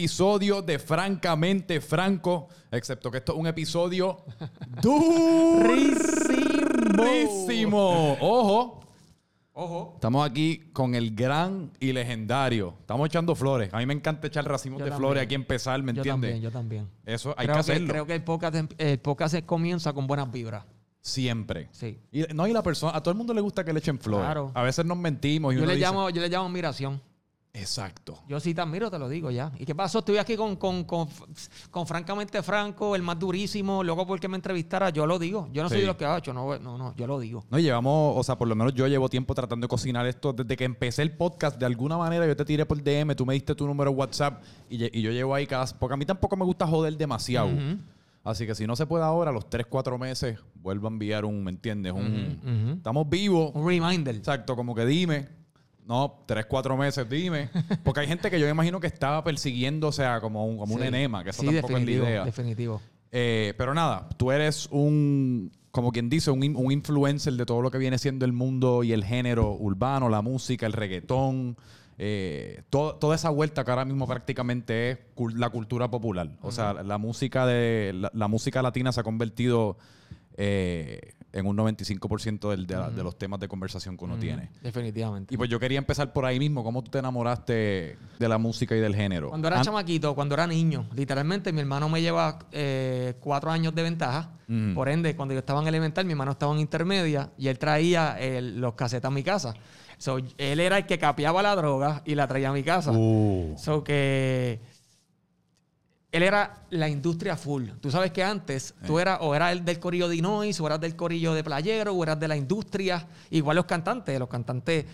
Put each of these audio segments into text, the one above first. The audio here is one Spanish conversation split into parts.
episodio de Francamente Franco, excepto que esto es un episodio durísimo. Ojo, Ojo. estamos aquí con el gran y legendario. Estamos echando flores. A mí me encanta echar racimos Yo de también. flores aquí empezar, ¿me Yo entiendes? también, yo también. Eso hay creo que hacerlo. creo que el podcast, el podcast se comienza con buenas vibras. Siempre. Sí. Y, no, y la persona, a todo el mundo le gusta que le echen flores. Claro. A veces nos mentimos y Yo uno le, dice, llamo, yo le llamo admiración. Exacto. Yo sí te admiro, te lo digo ya. ¿Y qué pasó? Estoy aquí con, con, con, con francamente Franco, el más durísimo, luego porque me entrevistara, yo lo digo. Yo no soy Sí. de los que ha hecho, no, no, no, yo lo digo. No, llevamos, o sea, por lo menos yo llevo tiempo tratando de cocinar esto. Desde que empecé el podcast, de alguna manera yo te tiré por DM, tú me diste tu número de WhatsApp y, yo llevo ahí cada... Porque a mí tampoco me gusta joder demasiado. Así que si no se puede ahora, a los 3, 4 meses, vuelvo a enviar un, ¿me entiendes? Un. Estamos vivos. Un reminder. Exacto, como que dime. No, 3, 4 meses, dime. Porque hay gente que yo me imagino que estaba persiguiendo, o sea, como un, como un enema, que eso Sí, tampoco es la idea. Definitivo. Eh, pero nada, tú eres un, como quien dice, un, un influencer de todo lo que viene siendo el mundo y el género urbano, la música, el reggaetón, eh, todo- toda esa vuelta que ahora mismo prácticamente es la cultura popular. O sea, la música de la, la música latina se ha convertido eh, en un 95% del- de, la- de los temas de conversación que uno tiene. Definitivamente. Y pues yo quería empezar por ahí mismo. ¿Cómo tú te enamoraste de la música y del género? Cuando era An- chamaquito, cuando era niño, literalmente mi hermano me lleva eh, cuatro años de ventaja. Por ende, cuando yo estaba en elemental, mi hermano estaba en intermedia y él traía el- los casetas a mi casa. So, él era el que capeaba la droga y la traía a mi casa. Uh. So que él era la industria full. Tú sabes que antes tú eras o eras el del corillo de Illinois, o eras del corillo de playero, o eras de la industria. Igual los cantantes, los cantantes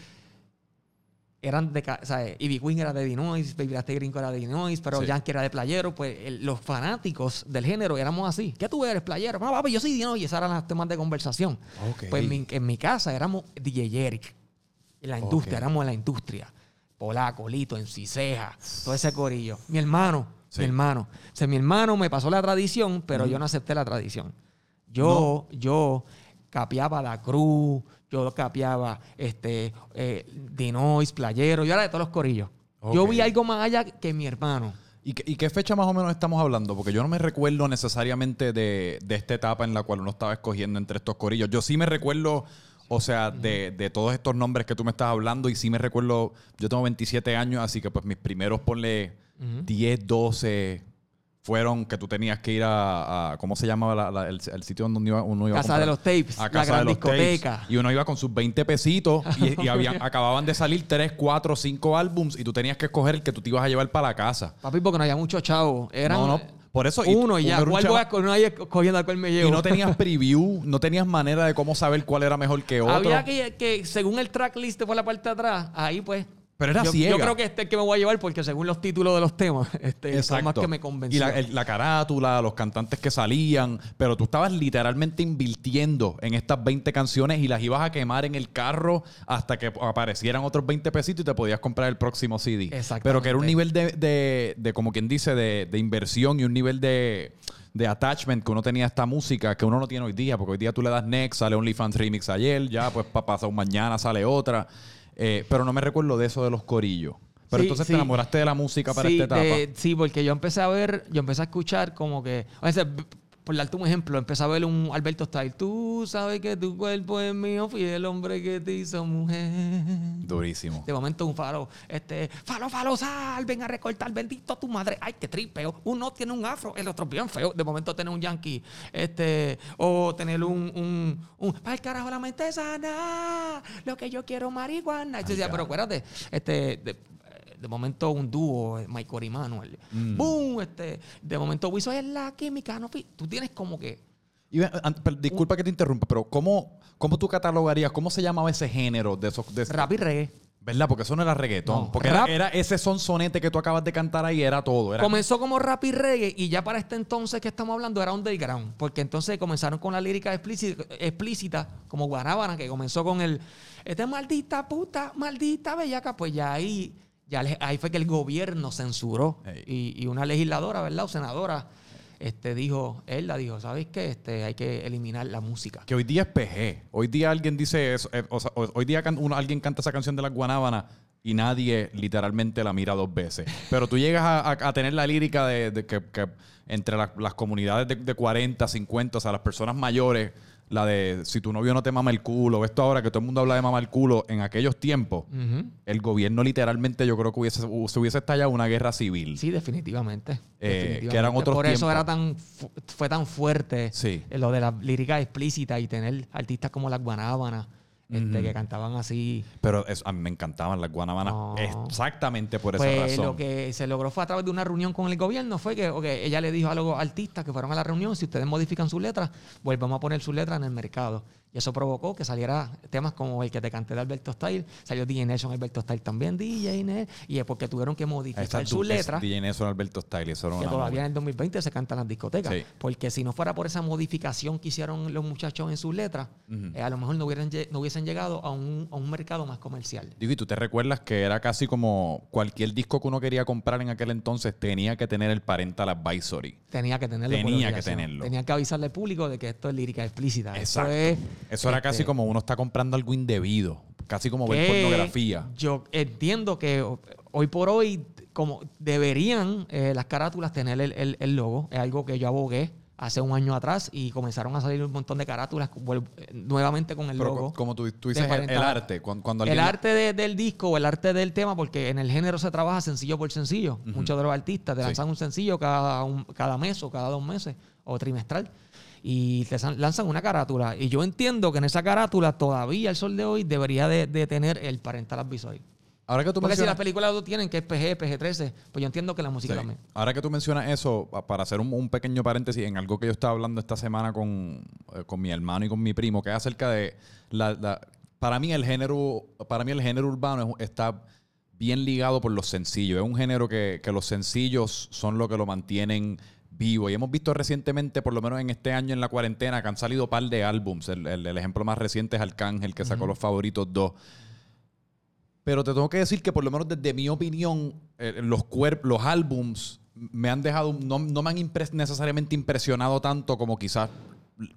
eran de, o sea, Ivy Queen era de Illinois, Baby Rasty Gringo era de Illinois, pero Sí. Yankee era de playero. Pues el- los fanáticos del género éramos así. ¿Qué tú eres, playero? No, yo soy de Illinois. Y esos eran los temas de conversación. Ok. Pues en mi, en mi casa éramos DJ Eric. En la industria, éramos en la industria. Polaco, Lito, en Ciseja, todo ese corillo. Mi hermano, Sí. mi hermano. O sea, mi hermano me pasó la tradición, pero yo no acepté la tradición. Yo, yo capeaba la cruz, yo capeaba este, eh, Dinois, Playero, yo era de todos los corillos. Yo vi algo más allá que mi hermano. ¿Y qué, y qué fecha más o menos estamos hablando? Porque yo no me recuerdo necesariamente de, de esta etapa en la cual uno estaba escogiendo entre estos corillos. Yo sí me recuerdo, o sea, de, de todos estos nombres que tú me estás hablando y sí me recuerdo, yo tengo 27 años, así que pues mis primeros, ponle 10, 12, fueron que tú tenías que ir a, a- ¿cómo se llamaba la- la- el, el sitio donde uno iba, uno iba a Casa comprar? de los tapes, A la casa gran de los discoteca. tapes. Y uno iba con sus 20 pesitos y, y habían- acababan de salir 3, 4, 5 álbums y tú tenías que escoger el que tú te ibas a llevar para la casa. Papi, porque no había muchos chavos. Eran No, no, por eso- uno y ya. uno ¿Cuál voy a escoger? Nadie escogiendo a cuál me llevo. Y no tenías preview, no tenías manera de cómo saber cuál era mejor que otro. Había que, que, según el tracklist por la parte de atrás, ahí pues. Pero era yo, ciega. Yo creo que este es el que me voy a llevar porque según los títulos de los temas, este fue más que me convenció. Y la, el- la carátula, los cantantes que salían, pero tú estabas literalmente invirtiendo en estas 20 canciones y las ibas a quemar en el carro hasta que aparecieran otros 20 pesitos y te podías comprar el próximo CD. Exactamente. Pero que era un nivel de, de- de, como quien dice, de, de inversión y un nivel de, de attachment que uno tenía a esta música que uno no tiene hoy día, porque hoy día tú le das next, sale OnlyFans Remix ayer, ya pues pasar un mañana sale otra. Eh, pero no me recuerdo de eso de los corillos. Pero Sí, entonces sí. te enamoraste de la música para sí, esta etapa. sí, porque yo empecé a ver, yo empecé a escuchar como que, o sea, b- por darte un ejemplo, empecé a ver un Alberto Style. Tú sabes que tu cuerpo es mío, fui el hombre que te hizo mujer. Durísimo. De momento un falo, este, falo, falo, sal, ven a recortar, bendito a tu madre. Ay, qué tripeo. Uno tiene un afro, el otro bien feo. De momento tener un yankee, este, o tener un, un, un, para el carajo la mente sana, lo que yo quiero marihuana. Yo decía, pero acuérdate, este, de, de momento un dúo, eh, Michael y Manuel. Boom, este, de momento Wiso es la química, no, tú tienes como que Y pero disculpa que te interrumpa, pero ¿cómo, ¿cómo tú catalogarías, cómo se llamaba ese género de esos... de- rap y reggae. ¿Verdad? Porque eso no era reggaetón. No, porque rap- era, era ese sonsonete que tú acabas de cantar ahí, era todo. Era, Comenzó como rap y reggae y ya para este entonces que estamos hablando era underground. Porque entonces comenzaron con la lírica explícita, explícita como Guanábana, que comenzó con el Esta maldita puta, maldita bellaca. Pues ya ahí, ya le- ahí fue que el gobierno censuró. Y, y una legisladora, ¿verdad? O senadora, este, dijo, él la dijo, ¿sabes qué? Este, hay que eliminar la música. Que hoy día es PG. Hoy día alguien dice eso. eh, o sea, hoy hoy día can- uno- alguien canta esa canción de las guanábanas y nadie literalmente la mira dos veces. Pero tú llegas a, a- a tener la lírica de, de que, que entre la- las comunidades de, de 40, 50, o sea, las personas mayores, la de si tu novio no te mama el culo, esto ahora que todo el mundo habla de mamar el culo, en aquellos tiempos, el gobierno literalmente yo creo que hubiese, se hubiese estallado una guerra civil. Sí, definitivamente. Eh, definitivamente. que eran otros Por eso era tan fu- fue tan fuerte Sí. eh, lo de la lírica explícita y tener artistas como las Guanábanas este, que cantaban así. Pero eso- a mí me encantaban las guanabanas No. exactamente por esa Pues razón. lo que se logró fue a través de una reunión con el gobierno fue que ella le dijo a los artistas que fueron a la reunión, si ustedes modifican sus letras, volvamos a poner sus letras en el mercado. Y eso provocó que saliera temas como el que te canté de Alberto Style, salió DJ Nelson, Alberto Style también, DJ Nelson, y es porque tuvieron que modificar sus letras. DJ Nelson Alberto Style, eso era que todavía en el 2020 se cantan las discotecas. Sí. Porque si no fuera por esa modificación que hicieron los muchachos en sus letras, eh, a lo mejor no, hubieran, no hubiesen llegado a un, a un mercado más comercial. Digo, y tú te recuerdas que era casi como cualquier disco que uno quería comprar en aquel entonces tenía que tener el parental advisory. Tenía que tenerlo. Tenía que tenerlo. Tenía que avisarle al público de que esto es lírica explícita. Esto Exacto. es, Eso era casi este, como uno está comprando algo indebido. Casi como ver pornografía. Yo entiendo que hoy por hoy, como deberían eh, las carátulas tener el, el- el logo, es algo que yo abogué hace un año atrás y comenzaron a salir un montón de carátulas vuelvo- eh, nuevamente con el Pero logo. co- como tú, tú dices, el, el arte. Cuando, cuando El arte de- del disco o el arte del tema, porque en el género se trabaja sencillo por sencillo. Muchos de los artistas te Sí. lanzan un sencillo cada, un- cada mes o cada dos meses o trimestral y te lanzan una carátula. Y yo entiendo que en esa carátula todavía el sol de hoy debería de, de tener el parental advisory. Ahora que tú Porque si las películas lo tienen, que es PG, PG-13, pues yo entiendo que la música Sí. también. Ahora que tú mencionas eso, pa- para hacer un, un pequeño paréntesis en algo que yo estaba hablando esta semana con, eh, con mi hermano y con mi primo, que es acerca de la, la- para mí el género, para mí el género urbano es- está bien ligado por los sencillos. Es un género que, que los sencillos son lo que lo mantienen vivo. Y hemos visto recientemente, por lo menos en este año en la cuarentena, que han salido un par de álbums. El, el- el ejemplo más reciente es Arcángel, que sacó los favoritos dos. Pero te tengo que decir que por lo menos desde mi opinión, eh, los, los álbums me han dejado, no, no me han impres- necesariamente impresionado tanto como quizás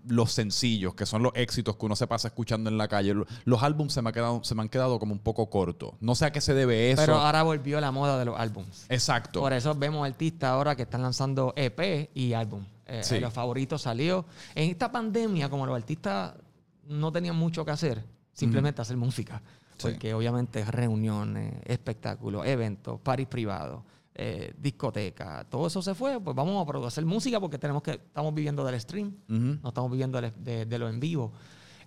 los sencillos, que son los éxitos que uno se pasa escuchando en la calle. Lo- Los álbums se me, ha quedado, se me han quedado como un poco cortos. No sé a qué se debe eso. Pero ahora volvió la moda de los álbums. Exacto. Por eso vemos artistas ahora que están lanzando EP y álbum. Eh, Sí. eh, los favoritos salió. En esta pandemia, como los artistas no tenían mucho que hacer, simplemente hacer música. Sí. Porque obviamente reuniones, espectáculos, eventos, paris privados, eh, discotecas, todo eso se fue. Pues vamos a producir música porque tenemos que, estamos viviendo del stream, no estamos viviendo de, de lo en vivo.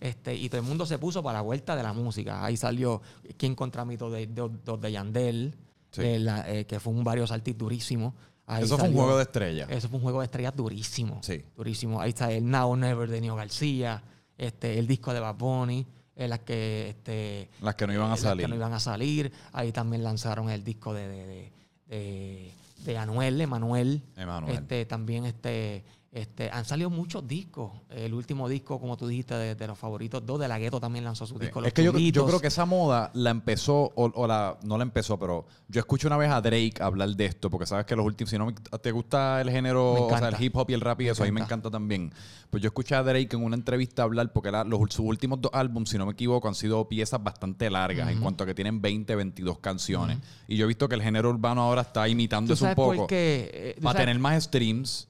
Este, y todo el mundo se puso para la vuelta de la música. Ahí salió Quién contra mí, dos de, de Yandel, Sí. de la- eh, que fue un varios artistas durísimo. Ahí Eso fue un juego de estrellas. Eso fue un juego de estrellas durísimo. Sí. Durísimo. Ahí está el Now Never de Neo García, este, el disco de Bad Bunny, en las que este, Las que no iban a las que salir. no iban a salir. Ahí también lanzaron el disco de, de, de, de- de Anuel, Emanuel. Emanuel. Este, también este, este, han salido muchos discos. El último disco, como tú dijiste, de, de los favoritos dos, de la Gueto también lanzó su disco. es Los que yo, yo creo que esa moda la empezó, o, o la, no la empezó, pero yo escuché una vez a Drake hablar de esto, porque sabes que los últimos, si no me- te gusta el género, Me o sea, encanta. el hip hop y el rap y Me eso, a mí me encanta. también. Pues yo escuché a Drake en una entrevista hablar, porque la- los, sus últimos dos álbumes, si no me equivoco, han sido piezas bastante largas, en cuanto a que tienen 20, 22 canciones. Y yo he visto que el género urbano ahora está imitando ¿Tú eso un poco. Eh, Para sabes- tener más streams.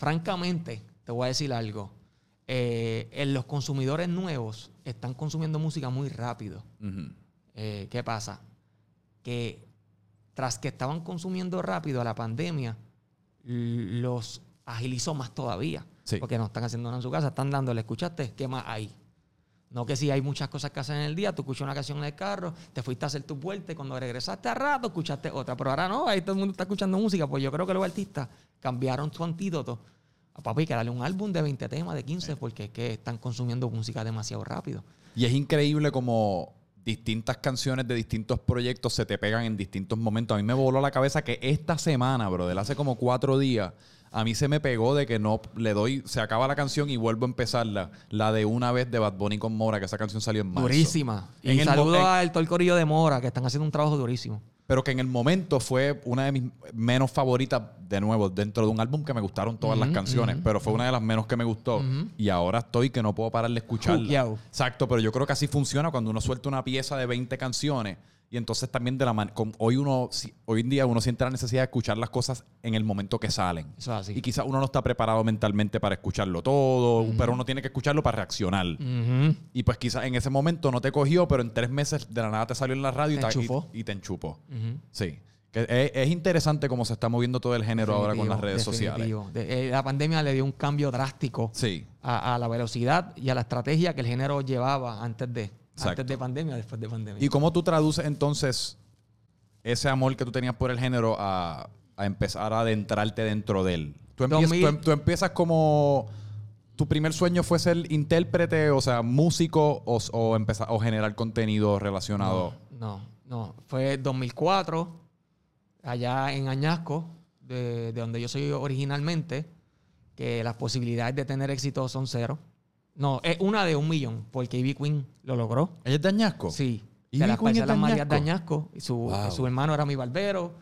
Francamente, te voy a decir algo. Eh, en los consumidores nuevos están consumiendo música muy rápido. Eh, ¿Qué pasa? Que tras que estaban consumiendo rápido la pandemia, los agilizó más todavía. Sí. Porque no están haciendo nada en su casa, están dándole, ¿escuchaste? ¿Qué más hay? No que si hay muchas cosas que hacer en el día, tú escuchas una canción en el carro, te fuiste a hacer tu vuelta y cuando regresaste a rato escuchaste otra. Pero ahora no, ahí todo el mundo está escuchando música. Pues yo creo que los artistas cambiaron su antídoto. A papi, que darle un álbum de 20 temas, de 15, porque es que están consumiendo música demasiado rápido. Y es increíble como distintas canciones de distintos proyectos se te pegan en distintos momentos. A mí me voló la cabeza que esta semana, bro, de hace como cuatro días, a mí se me pegó de que no le doy, se acaba la canción y vuelvo a empezarla. La de una vez de Bad Bunny con Mora, que esa canción salió en marzo. Durísima. En Y el saludo en- al todo el corillo de Mora, que están haciendo un trabajo durísimo. Pero que en el momento fue una de mis menos favoritas, de nuevo, dentro de un álbum que me gustaron todas las canciones, pero fue una de las menos que me gustó. Y ahora estoy que no puedo parar de escucharla. Exacto, pero yo creo que así funciona cuando uno suelta una pieza de 20 canciones Y entonces también de la man- con- hoy uno si- hoy en día uno siente la necesidad de escuchar las cosas en el momento que salen. Eso es así. Y quizás uno no está preparado mentalmente para escucharlo todo, pero uno tiene que escucharlo para reaccionar. Y pues quizás en ese momento no te cogió, pero en tres meses de la nada te salió en la radio y Te y- y te enchupó. Sí. Que es, es interesante cómo se está moviendo todo el género ahora con las redes sociales. definitivo. De- eh, la pandemia le dio un cambio drástico Sí. a, a la velocidad y a la estrategia que el género llevaba antes de, Exacto. antes de pandemia, después de pandemia. ¿Y cómo tú traduces entonces ese amor que tú tenías por el género a, a empezar a adentrarte dentro de él? Tú empiezas, 2000. tú em- tú empiezas como... ¿Tu primer sueño fue ser intérprete, o sea, músico o, o, empezar, o generar contenido relacionado? No, no. Fue 2004, allá en Añasco, de, de donde yo soy originalmente, que las posibilidades de tener éxito son cero. No, es una de un millón, porque Ivy Queen lo logró. ¿Ella es de Añasco? Sí. De las parcelas Marías de Añasco. Y su, Wow. su hermano era mi barbero.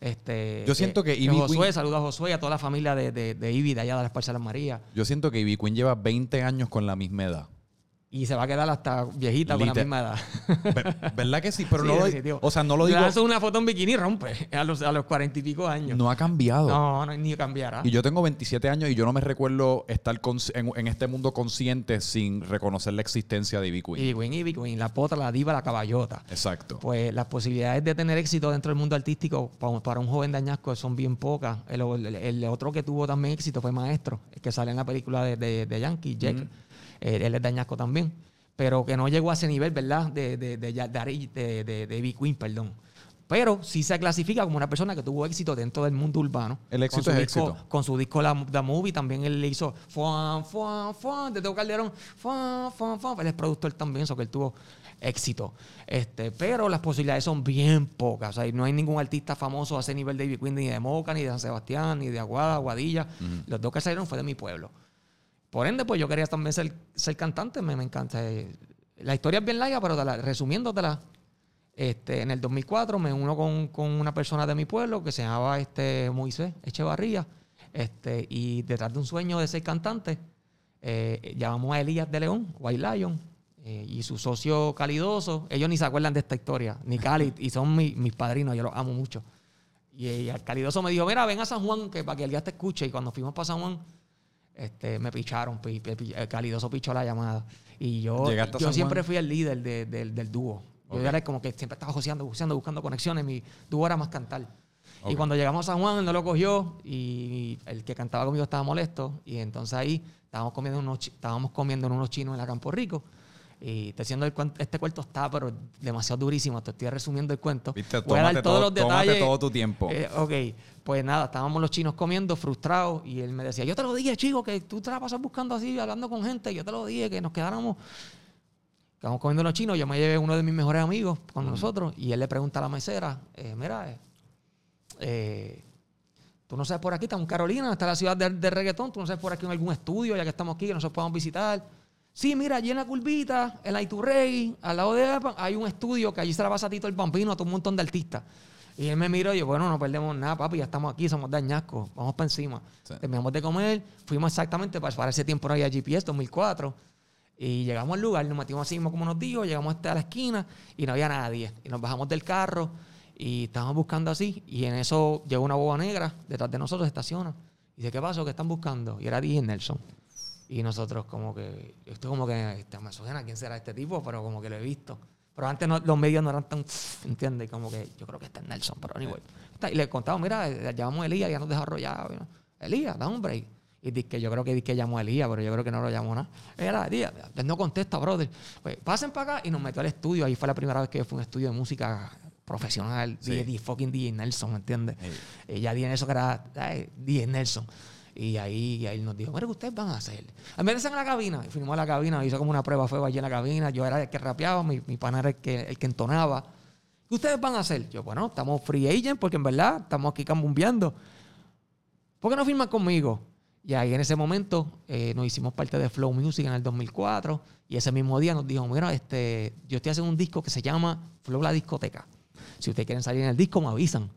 Este, Yo siento que Ivy Josué, Queen- saluda a Josué y a toda la familia de, de, de Ivy de allá de las parcelas Marías. Yo siento que Ivy Queen lleva 20 años con la misma edad. Y se va a quedar hasta viejita con la misma edad. Ver- ¿Verdad que sí? Pero Sí, no lo, definitivo. o sea, no lo Le digo... lanzo una foto en bikini y rompe a los, a los cuarenta y pico años. No ha cambiado. No, no, ni cambiará. Y yo tengo 27 años y yo no me recuerdo estar en, en este mundo consciente sin reconocer la existencia de Ivy Queen. Ivy Queen, Ivy Queen, la potra, la diva, la caballota. Exacto. Pues las posibilidades de tener éxito dentro del mundo artístico pa- para un joven de Añasco son bien pocas. El, el- el otro que tuvo también éxito fue Maestro, que sale en la película de, de, de Yankee, Jack. Ujú. Eh, él es de Añasco también. Pero que no llegó a ese nivel, ¿verdad? De, de, de, de, de, Queen, perdón. Pero sí se clasifica como una persona que tuvo éxito dentro del mundo urbano. El éxito Con su es disco- éxito. Con su disco La, The Movie también él le hizo fuan, fuan, fuan, de Teo Calderón, fuan, fuan, fuan. Él es productor también, eso que él tuvo éxito. Este, pero las posibilidades son bien pocas. O sea, no hay ningún artista famoso a ese nivel de Ivy Queen, ni de Moca, ni de San Sebastián, ni de Aguada, Aguadilla. Los dos que salieron fue de mi pueblo. Por ende, pues yo quería también ser, ser cantante, me, me encanta. Eh, La historia es bien larga, pero la- resumiéndotela, este, en el 2004 me uno con, con una persona de mi pueblo que se llamaba este, Moisés Echevarría, este, y detrás de un sueño de ser cantante, eh, llamamos a Elías de León, White Lion, eh, y su socio Calidoso, ellos ni se acuerdan de esta historia, ni Cali, y son mi- mis padrinos, yo los amo mucho. Y, el Calidoso me dijo, mira, ven a San Juan, que para que Elías te escuche, y cuando fuimos para San Juan, este, me picharon, Calidoso pichó la llamada. Y yo, ¿Llegaste a yo siempre fui el líder de- del- del dúo. Yo Ok. era como que siempre estaba joseando, joseando, buscando conexiones. Mi dúo era más cantar. Ok. Y cuando llegamos a San Juan, no lo cogió y el que cantaba conmigo estaba molesto. Y entonces ahí estábamos comiendo, unos, estábamos comiendo en unos chinos en la Campo Rico. Y te diciendo el cuen- este cuento está, pero demasiado durísimo. Te estoy resumiendo el cuento. Viste, Voy a dar todos todo- los detalles. todo tu tiempo. Eh, ok, pues nada, estábamos los chinos comiendo frustrados y él me decía, yo te lo dije, chico, que tú te la pasas buscando así, hablando con gente, yo te lo dije, que nos quedáramos... Estábamos comiendo los chinos, yo me llevé uno de mis mejores amigos con nosotros y él le pregunta a la mesera, eh, mira, eh, eh, tú no sabes por aquí, estamos en Carolina, está la ciudad de, de reggaetón, tú no sabes por aquí en algún estudio, ya que estamos aquí, que nosotros podamos visitar. Sí, mira, allí en la curvita, en la Iturrey, al lado de APA, hay un estudio que allí se la pasa a Tito el Bambino, a todo un montón de artistas. Y él me miró y yo, bueno, no perdemos nada, papi, ya estamos aquí, somos de Añasco, vamos para encima. Sí. Terminamos de comer, fuimos exactamente, para, para ese tiempo no había GPS, 2004. Y llegamos al lugar, nos metimos así mismo como nos dijo, llegamos hasta la esquina y no había nadie. Y nos bajamos del carro y estábamos buscando así. Y en eso llegó una boba negra detrás de nosotros, estaciona. Y dice, ¿qué pasó? ¿Qué están buscando? Y era DJ Nelson. Y nosotros como que, esto como que, este, me suena, ¿quién será este tipo? Pero como que lo he visto. Pero antes no- los medios no eran tan, ¿entiendes? Como que yo creo que este es Nelson, pero anyway. Está- Y le contaba, mira, eh, llamamos a Elías, ya nos dejó arrollado. ¿no? Elías, da un break. Y dice que yo creo que, que llamó a Elías, pero yo creo que no lo llamó nada. Era Elías, no contesta, brother. Pues pasen para acá y nos metió al estudio. Ahí fue la primera vez que fue un estudio de música profesional, Sí. DJ, fucking DJ Nelson, ¿me entiendes? Sí. Eh, ya DJ Nelson que era ay, DJ Nelson. Y ahí, ahí nos dijo, mira, ¿qué ustedes van a hacer? Estar en la cabina, y fuimos a la cabina, hizo como una prueba fue allí en la cabina, yo era el que rapeaba, mi, mi pana era el que, el que entonaba. ¿Qué ustedes van a hacer? Yo, bueno, estamos free agent porque en verdad estamos aquí cambumbeando. ¿Por qué no firman conmigo? Y ahí en ese momento eh, nos hicimos parte de Flow Music en el 2004 y ese mismo día nos dijo, mira, este, yo estoy haciendo un disco que se llama Flow La Discoteca. Si ustedes quieren salir en el disco, me avisan.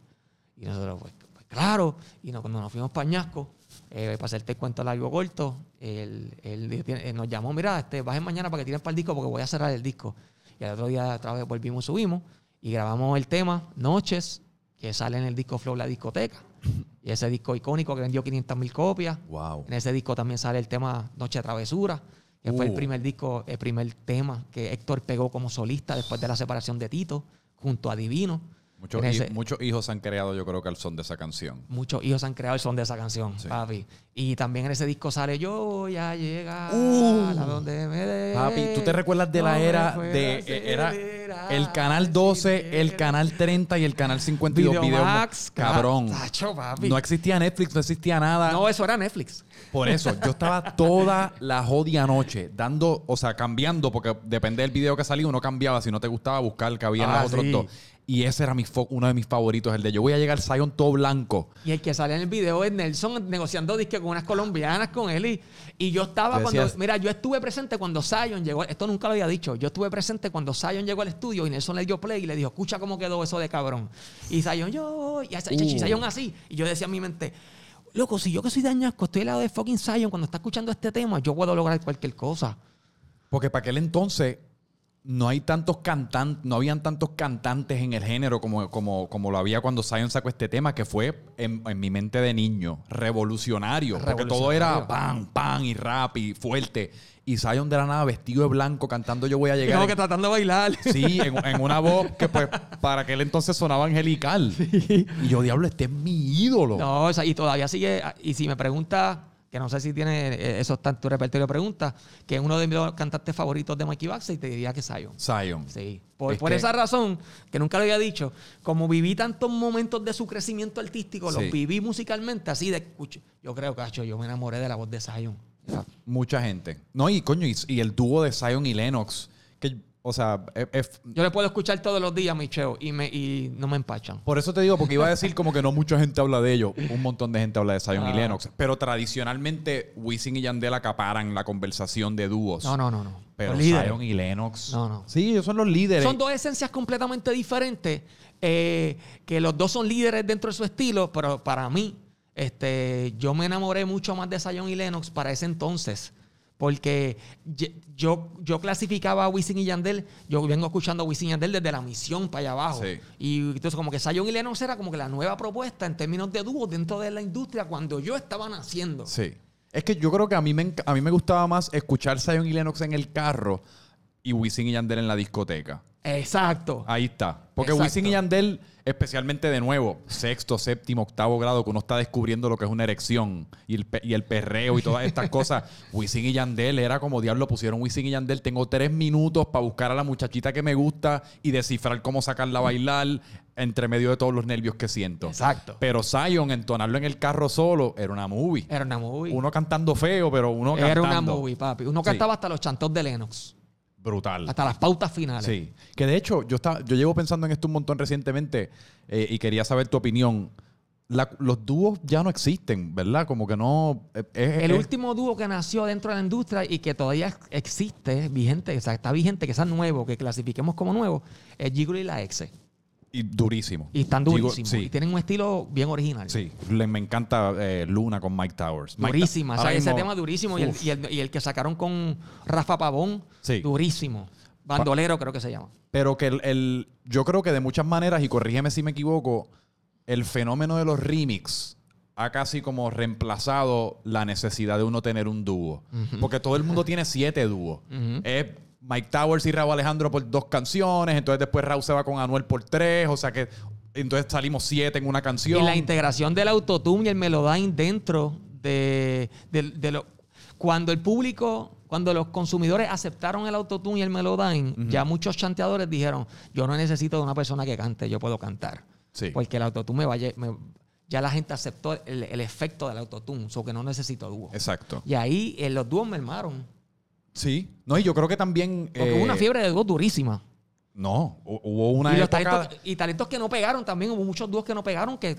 Y nosotros, pues, pues, claro. Y no- cuando nos fuimos para Añasco, eh, para hacerte el cuento largo corto, él, eh, nos llamó, mira, este, bajen mañana para que tiren para el disco porque voy a cerrar el disco. Y al otro día otra vez volvimos, subimos. Y grabamos el tema Noches, que sale en el disco Flow La Discoteca. Y ese disco icónico que vendió 500 mil copias. Wow. En ese disco también sale el tema Noche de Travesura, que fue el Uh. primer disco, el primer tema que Héctor pegó como solista después de la separación de Tito, junto a Divino. Muchos, ese- muchos hijos han creado, yo creo que al son de esa canción. Muchos hijos han creado el son de esa canción, Sí. papi. Y también en ese disco sale Yo voy a llegar Uh. a donde me dé. Papi, ¿tú te recuerdas de la no era de era el canal 12, el canal 30 y el canal 52 Video Video Max, cabrón. Tacho, papi. No existía Netflix, no existía nada. No, eso era Netflix. Por eso, yo estaba toda la jodida noche dando, o sea, cambiando, porque depende del video que salía, uno cambiaba. Si no te gustaba, buscar que había en Ah, los otros dos. Y ese era mi uno de mis favoritos, el de yo voy a llegar Zion todo blanco. Y el que sale en el video es Nelson negociando disque con unas colombianas con él. Y, y yo estaba cuando. decías- Mira, yo estuve presente cuando Zion llegó. Esto nunca lo había dicho. Yo estuve presente cuando Zion llegó al estudio y Nelson le dio play y le dijo, escucha cómo quedó eso de cabrón. Y Zion, yo. Y, Uh. Zion así. Y yo decía en mi mente. Loco, si yo que soy de Añasco estoy al lado de fucking Zion cuando está escuchando este tema, yo puedo lograr cualquier cosa. Porque para aquel entonces no hay tantos cantantes, no habían tantos cantantes en el género como, como, como lo había cuando Zion sacó este tema, que fue en, en mi mente de niño, revolucionario. Porque todo era pam, pam y rap y fuerte. Y Zion de la nada vestido de blanco cantando Yo voy a llegar. como que tratando de bailar. Sí, en, en una voz que pues para aquel entonces sonaba angelical. Y yo, diablo, este es mi ídolo. No, o sea, y todavía sigue. Y si me pregunta, que no sé si tiene eh, eso está en tu repertorio de preguntas, que es uno de mis cantantes favoritos de Mikey Baxter, y te diría que es Zion. Zion. Sí. Por, Es por que- esa razón, que nunca lo había dicho, como viví tantos momentos de su crecimiento artístico, Sí. los viví musicalmente así de escucho. Yo creo, cacho, yo me enamoré de la voz de Zion. Mucha gente. No, y coño, y, y el dúo de Zion y Lennox. Que, o sea, es- es- Yo le puedo escuchar todos los días, Micheo, y, me, y no me empachan. por eso te digo, porque iba a decir como que no mucha gente habla de ellos. Un montón de gente habla de Zion y Ah. Lennox. Pero tradicionalmente, Wisin y Yandel acaparan la conversación de dúos. No, no, no, no. Pero Los líderes. Zion y Lennox. No, no. Sí, ellos son los líderes. Son dos esencias completamente diferentes, eh, que los dos son líderes dentro de su estilo, pero para mí, este, yo me enamoré mucho más de Zion y Lennox para ese entonces. Porque yo, yo clasificaba a Wisin y Yandel, yo vengo escuchando a Wisin y Yandel desde la misión para allá abajo. Sí. Y entonces como que Zion y Lennox era como que la nueva propuesta en términos de dúo dentro de la industria cuando yo estaba naciendo. Sí. Es que yo creo que a mí me, a mí me gustaba más escuchar Zion y Lennox en el carro y Wisin y Yandel en la discoteca. Exacto. Ahí está. Porque Exacto. Wisin y Yandel, especialmente de nuevo, sexto, séptimo, octavo grado, que uno está descubriendo lo que es una erección y el, y el perreo y todas estas cosas. Wisin y Yandel era como diablo, pusieron Wisin y Yandel. Tengo tres minutos para buscar a la muchachita que me gusta y descifrar cómo sacarla a bailar entre medio de todos los nervios que siento. Exacto. Pero Zion, entonarlo en el carro solo, era una movie. Era una movie. Uno cantando feo, pero uno Era cantando. una movie, papi. Uno Sí. cantaba hasta los chantos de Lennox. Brutal. Hasta las pautas finales. Sí. Que de hecho, yo, estaba, yo llevo pensando en esto un montón recientemente eh, y quería saber tu opinión. La- los dúos ya no existen, ¿verdad? Como que no. eh, es- El es- último dúo que nació dentro de la industria y que todavía existe, vigente, o sea, está vigente, que sea nuevo, que clasifiquemos como nuevo, es Gigolo y la Exe. Y durísimo. Y están durísimos. sí. Y tienen un estilo bien original. Sí, le- me encanta eh, Luna con Mike Towers. Mike Ta- Durísima. O sea, ese mismo- tema durísimo. Y el, y, el, y el que sacaron con Rafa Pavón, Sí. durísimo. Bandolero creo que se llama. Pero que el, el- yo creo que de muchas maneras, y corrígeme si me equivoco, el fenómeno de los remix ha casi como reemplazado la necesidad de uno tener un dúo. Porque todo el mundo tiene siete dúos. Es Mike Towers y Raúl Alejandro por dos canciones, entonces después Raúl se va con Anuel por tres, o sea que entonces salimos siete en una canción. Y la integración del autotune y el melodyne dentro de, de- de lo... Cuando el público, cuando los consumidores aceptaron el autotune y el melodyne, ya muchos chanteadores dijeron, yo no necesito de una persona que cante, yo puedo cantar. Sí. Porque el autotune me vaya... me- ya la gente aceptó el, el efecto del autotune, o que no necesito dúo. Exacto. Y ahí eh, los dúos mermaron. Sí. No, y yo creo que también... Porque eh, hubo una fiebre de dúos durísima. No, hu- hubo una y, los época... talentos, y talentos que no pegaron también. Hubo muchos dúos que no pegaron que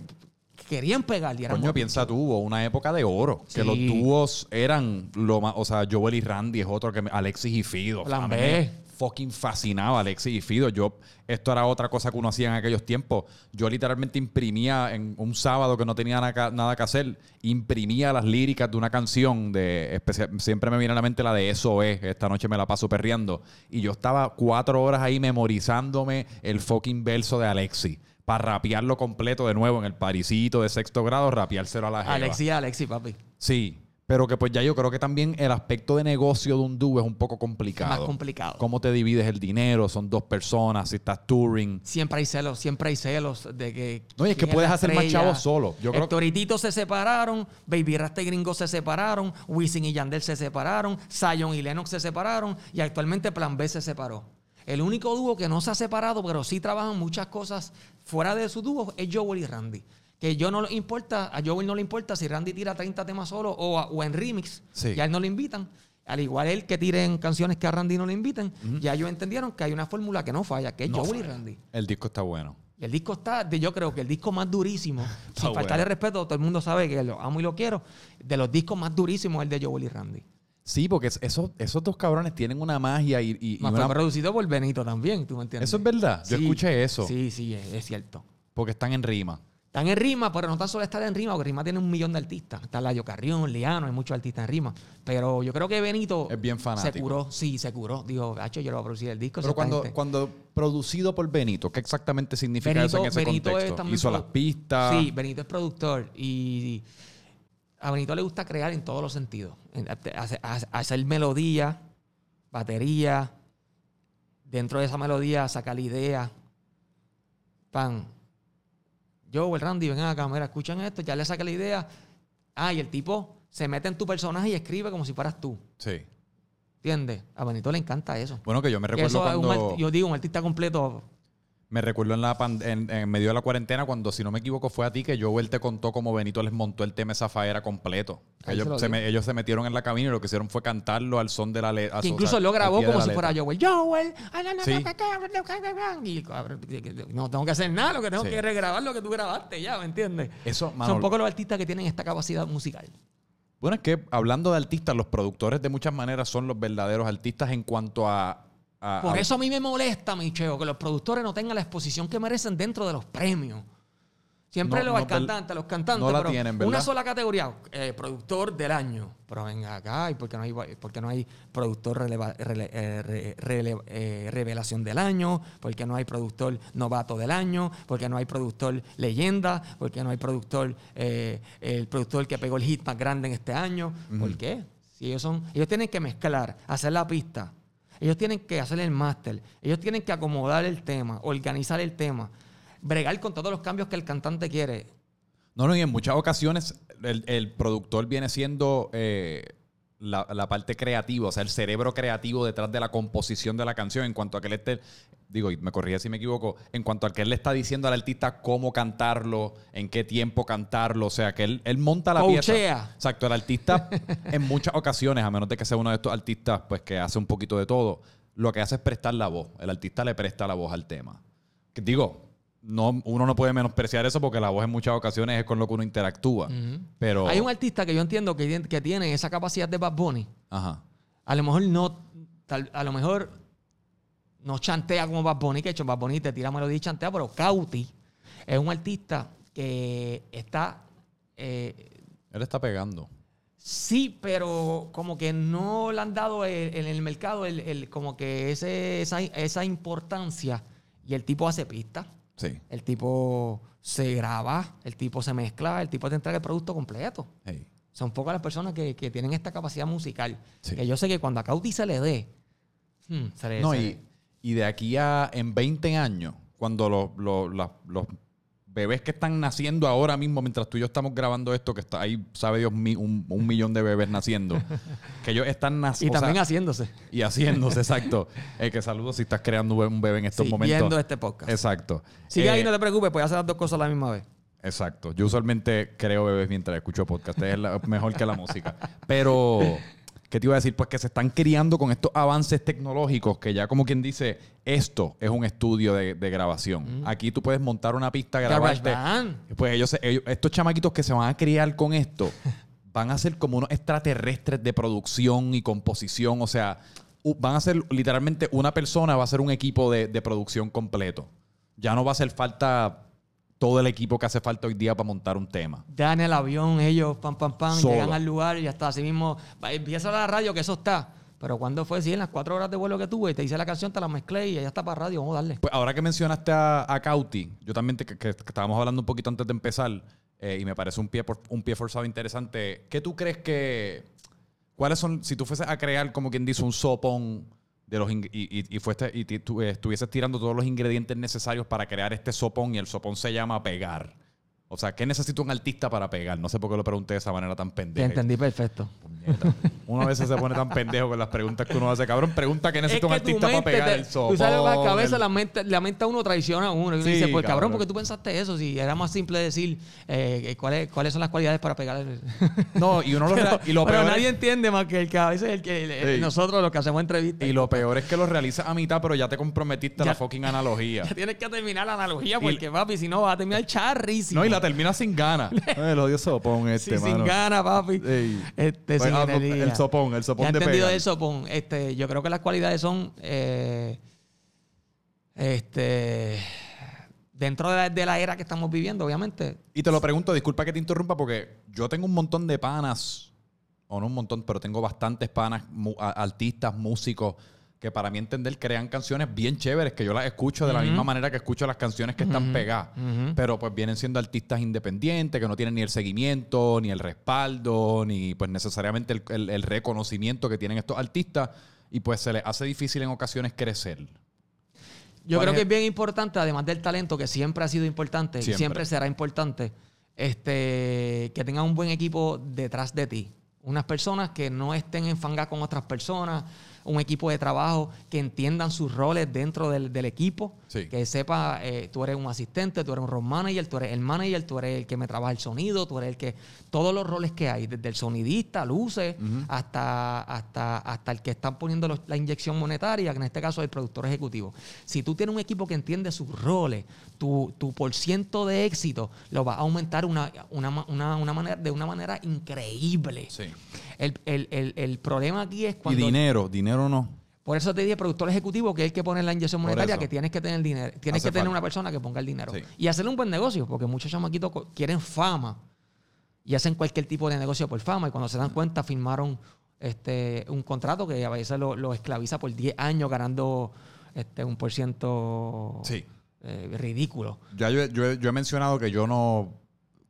querían pegar. Y Coño, piensa tú, hubo una época de oro. Que los dúos eran lo más. O sea, Joel y Randy es otro que. me- Alexis y Fido. Plan B. fucking fascinaba Alexis y Fido. Yo, esto era otra cosa que uno hacía en aquellos tiempos. Yo literalmente imprimía en un sábado que no tenía nada, nada que hacer, imprimía las líricas de una canción de especial, siempre me viene a la mente la de Eso es, esta noche me la paso perreando. Y yo estaba cuatro horas ahí memorizándome el fucking verso de Alexis. Para rapearlo completo de nuevo en el parisito de sexto grado, rapeárselo a la jeva. Alexi, Alexi, papi. Sí, pero que pues ya yo creo que también el aspecto de negocio de un dúo es un poco complicado. Más complicado. ¿Cómo te divides el dinero? Son dos personas, si estás touring. Siempre hay celos, siempre hay celos de que. No, y es que puedes hacer más chavos solo. Yo creo Tito se separaron, Baby Rasta y Gringo se separaron, Wisin y Yandel se separaron, Zion y Lennox se separaron y actualmente Plan B se separó. El único dúo que no se ha separado, pero sí trabajan muchas cosas fuera de su dúo, es Joel y Randy. Que yo no le importa, a Joel no le importa si Randy tira 30 temas solo o, a- o en remix, Sí. ya él no le invitan. Al igual él que tiren canciones que a Randy no le invitan, ya ellos entendieron que hay una fórmula que no falla, que es No Joel y. Randy. El disco está bueno. Y el disco está, yo creo que el disco más durísimo, sin bueno. faltarle respeto, todo el mundo sabe que lo amo y lo quiero, de los discos más durísimos es el de Joel y Randy. Sí, porque es- esos, esos dos cabrones tienen una magia y, y- y Más una- fue producido por Benito también, ¿tú me entiendes? Eso es verdad. Yo Sí, escuché eso. Sí, sí, es, es cierto. Porque están en rima. Están en rima, pero no tan solo están en rima, porque rima tiene un millón de artistas. Está Layo Carrión, Liano, hay muchos artistas en rima. Pero yo creo que Benito Es bien se fanático. curó, sí, se curó. Digo, hacho, yo lo voy a producir el disco. Pero cuando, cuando producido por Benito, ¿qué exactamente significa eso en ese Benito es contexto? también Hizo las pistas. Sí, Benito es productor y a Benito le gusta crear en todos los sentidos. En- hace- hace- Hacer melodía, batería, dentro de esa melodía sacar la idea. Pan. Yo, el Randy, vengan acá, mira, escuchan esto, ya le saca la idea. Ah, y el tipo se mete en tu personaje y escribe como si fueras tú. Sí. ¿Entiendes? A Benito le encanta eso. Bueno, que yo me Que recuerdo eso es un cuando... arti- yo digo, un artista completo. Me recuerdo en la en, en medio de la cuarentena cuando, si no me equivoco, fue a ti que Joel te contó cómo Benito les montó el tema Zafaera completo. Se Ellos se, digo. me- ellos se metieron en la cabina y lo que hicieron fue cantarlo al son de la letra. Que incluso lo grabó como si fuera Joel. Joel. Sí. no, Y no tengo que hacer nada, lo que tengo Sí. que es regrabar lo que tú grabaste, ya, ¿me entiendes? Eso, Son mano, pocos los artistas que tienen esta capacidad musical. Bueno, es que hablando de artistas, los productores de muchas maneras son los verdaderos artistas en cuanto a... Por eso a mí me molesta, Micheo, que los productores no tengan la exposición que merecen dentro de los premios. Siempre No, los no, cantantes, los cantantes, no la pero tienen, ¿verdad? una sola categoría, eh, productor del año. Pero venga acá, ¿y por qué no hay, por qué no hay productor releva- rele- eh, re- rele- eh, revelación del año? ¿Por qué no hay productor novato del año? ¿Por qué no hay productor leyenda? ¿Por qué no hay productor, el productor que pegó el hit más grande en este año? ¿Por qué? Si ellos son, ellos tienen que mezclar, hacer la pista, ellos tienen que hacer el máster, ellos tienen que acomodar el tema, organizar el tema, bregar con todos los cambios que el cantante quiere. No, no, y en muchas ocasiones el, el productor viene siendo eh, la, la parte creativa, o sea, el cerebro creativo detrás de la composición de la canción, en cuanto a que él esté, digo, y me corría si me equivoco, en cuanto a que él le está diciendo al artista cómo cantarlo, en qué tiempo cantarlo, o sea, que él, él monta la pieza. Exacto, el artista en muchas ocasiones, a menos de que sea uno de estos artistas, pues que hace un poquito de todo, lo que hace es prestar la voz. El artista le presta la voz al tema. Digo, no, uno no puede menospreciar eso porque la voz en muchas ocasiones es con lo que uno interactúa. Pero. Hay un artista que yo entiendo que, que tiene esa capacidad de Bad Bunny. Ajá. A lo mejor no, tal- a lo mejor no chantea como Bad Bunny, que hecho Bad Bunny te tira melodía y chantea, pero Cauti es un artista que está eh, Él está pegando. Sí, pero como que no le han dado el- en el mercado el, el- como que ese, esa, esa importancia. Y el tipo hace pistas, Sí. el tipo se graba, el tipo se mezcla, el tipo te entrega el producto completo. Hey. Son pocas las personas que, que tienen esta capacidad musical. Sí. Que yo sé que cuando a Cauti se le dé, hmm, se le No, se y, le- y de aquí a en 20 años, cuando los, los, las- los bebés que están naciendo ahora mismo, mientras tú y yo estamos grabando esto, que está ahí, sabe Dios, mi- un, un millón de bebés naciendo, que ellos están y naciendo. también haciéndose. y haciéndose, exacto. Eh, que saludos si estás creando un bebé- un bebé en estos Sí, momentos. viendo este podcast. Exacto. Sigue Eh, ahí, no te preocupes, puedes hacer las dos cosas a la misma vez. Exacto. Yo usualmente creo bebés mientras escucho podcast. Es la- mejor que la música. Pero, ¿qué te iba a decir? Pues que se están criando con estos avances tecnológicos que ya como quien dice, esto es un estudio de, de grabación. Aquí tú puedes montar una pista, grabarte. Pues ellos, ellos- estos chamaquitos que se van a criar con esto, van a ser como unos extraterrestres de producción y composición. O sea, van a ser literalmente una persona, va a ser un equipo de, de producción completo. Ya no va a hacer falta todo el equipo que hace falta hoy día para montar un tema. Ya en el avión, ellos, pam, pam, pam, Solo. llegan al lugar y ya está. Así mismo, empieza la radio, que eso está. Pero cuando fue, sí, en las cuatro horas de vuelo que tuve, te hice la canción, te la mezclé y ya está para radio, vamos a darle. Pues ahora que mencionaste a, a Cauti, yo también te- que, que- que estábamos hablando un poquito antes de empezar, eh, y me parece un pie, por- un pie forzado interesante. ¿Qué tú crees que. ¿Cuáles son, si tú fueses a crear, como quien dice, un sopón de los y, y, y fueste- y tú, eh, estuvieses tirando todos los ingredientes necesarios para crear este sopón y el sopón se llama pegar? O sea, ¿qué necesita un artista para pegar? No sé por qué lo pregunté de esa manera tan Te pendeja. entendí perfecto. Puñeta. Uno a veces se pone tan pendejo con las preguntas que uno hace. Cabrón, pregunta qué necesita un artista para pegar te- el sopón. Tú sabes, la cabeza, el- la mente, la mente a uno traiciona a uno. Y uno Sí, dice, pues cabrón, cabrón. ¿por qué tú pensaste eso? Si era más simple decir eh, cuáles, cuáles son las cualidades para pegar el... No, y uno lo, rea- y lo Pero peor es- nadie entiende más que el que a veces el que el- nosotros los que hacemos entrevistas. Y lo peor es que lo realizas a mitad, pero ya te comprometiste a la fucking analogía. Ya tienes que terminar la analogía porque, papi, si no vas a terminar charrísimo. No, y la terminas sin ganas. el odio sopón este, Sí, sin ganas, papi. Ey. Este, Pues, sin ah, energía. el sopón, el sopón Ya he de entendido pegar. el sopón. Este, yo creo que las cualidades son eh, este dentro de la, de la era que estamos viviendo, obviamente. Y te lo pregunto, disculpa que te interrumpa, porque yo tengo un montón de panas, o no un montón, pero tengo bastantes panas, mu- artistas, músicos, que para mi entender crean canciones bien chéveres, que yo las escucho de la misma manera que escucho las canciones que están pegadas. Pero pues vienen siendo artistas independientes, que no tienen ni el seguimiento, ni el respaldo, ni pues necesariamente el, el- el reconocimiento que tienen estos artistas. Y pues se les hace difícil en ocasiones crecer. Yo ¿Cuál creo es que es bien importante, además del talento, que siempre ha sido importante y Siempre. será importante, este, que tengan un buen equipo detrás de ti. Unas personas que no estén enfangadas con otras personas, un equipo de trabajo que entiendan sus roles dentro del, del equipo, Sí. que sepa, eh, tú eres un asistente, tú eres un road manager, tú eres el manager, tú eres el que me trabaja el sonido, tú eres el que... Todos los roles que hay, desde el sonidista, luces, hasta, hasta, hasta el que están poniendo los- la inyección monetaria, que en este caso es el productor ejecutivo. Si tú tienes un equipo que entiende sus roles, tu, tu por ciento de éxito lo va a aumentar una, una, una- una manera, de una manera increíble. Sí. El, el- el- el problema aquí es Y cuando... dinero, no. Por eso te dije productor ejecutivo, que el que pone la inyección monetaria, que tienes que tener dinero. Tienes Hace que tener falta. una persona que ponga el dinero. Sí. Y hacerle un buen negocio, porque muchos chamaquitos quieren fama y hacen cualquier tipo de negocio por fama. Y cuando se dan cuenta, firmaron este, un contrato que a veces lo, lo esclaviza por 10 años ganando este, un por ciento Sí. eh, ridículo. Ya yo, yo he- yo he mencionado que yo no.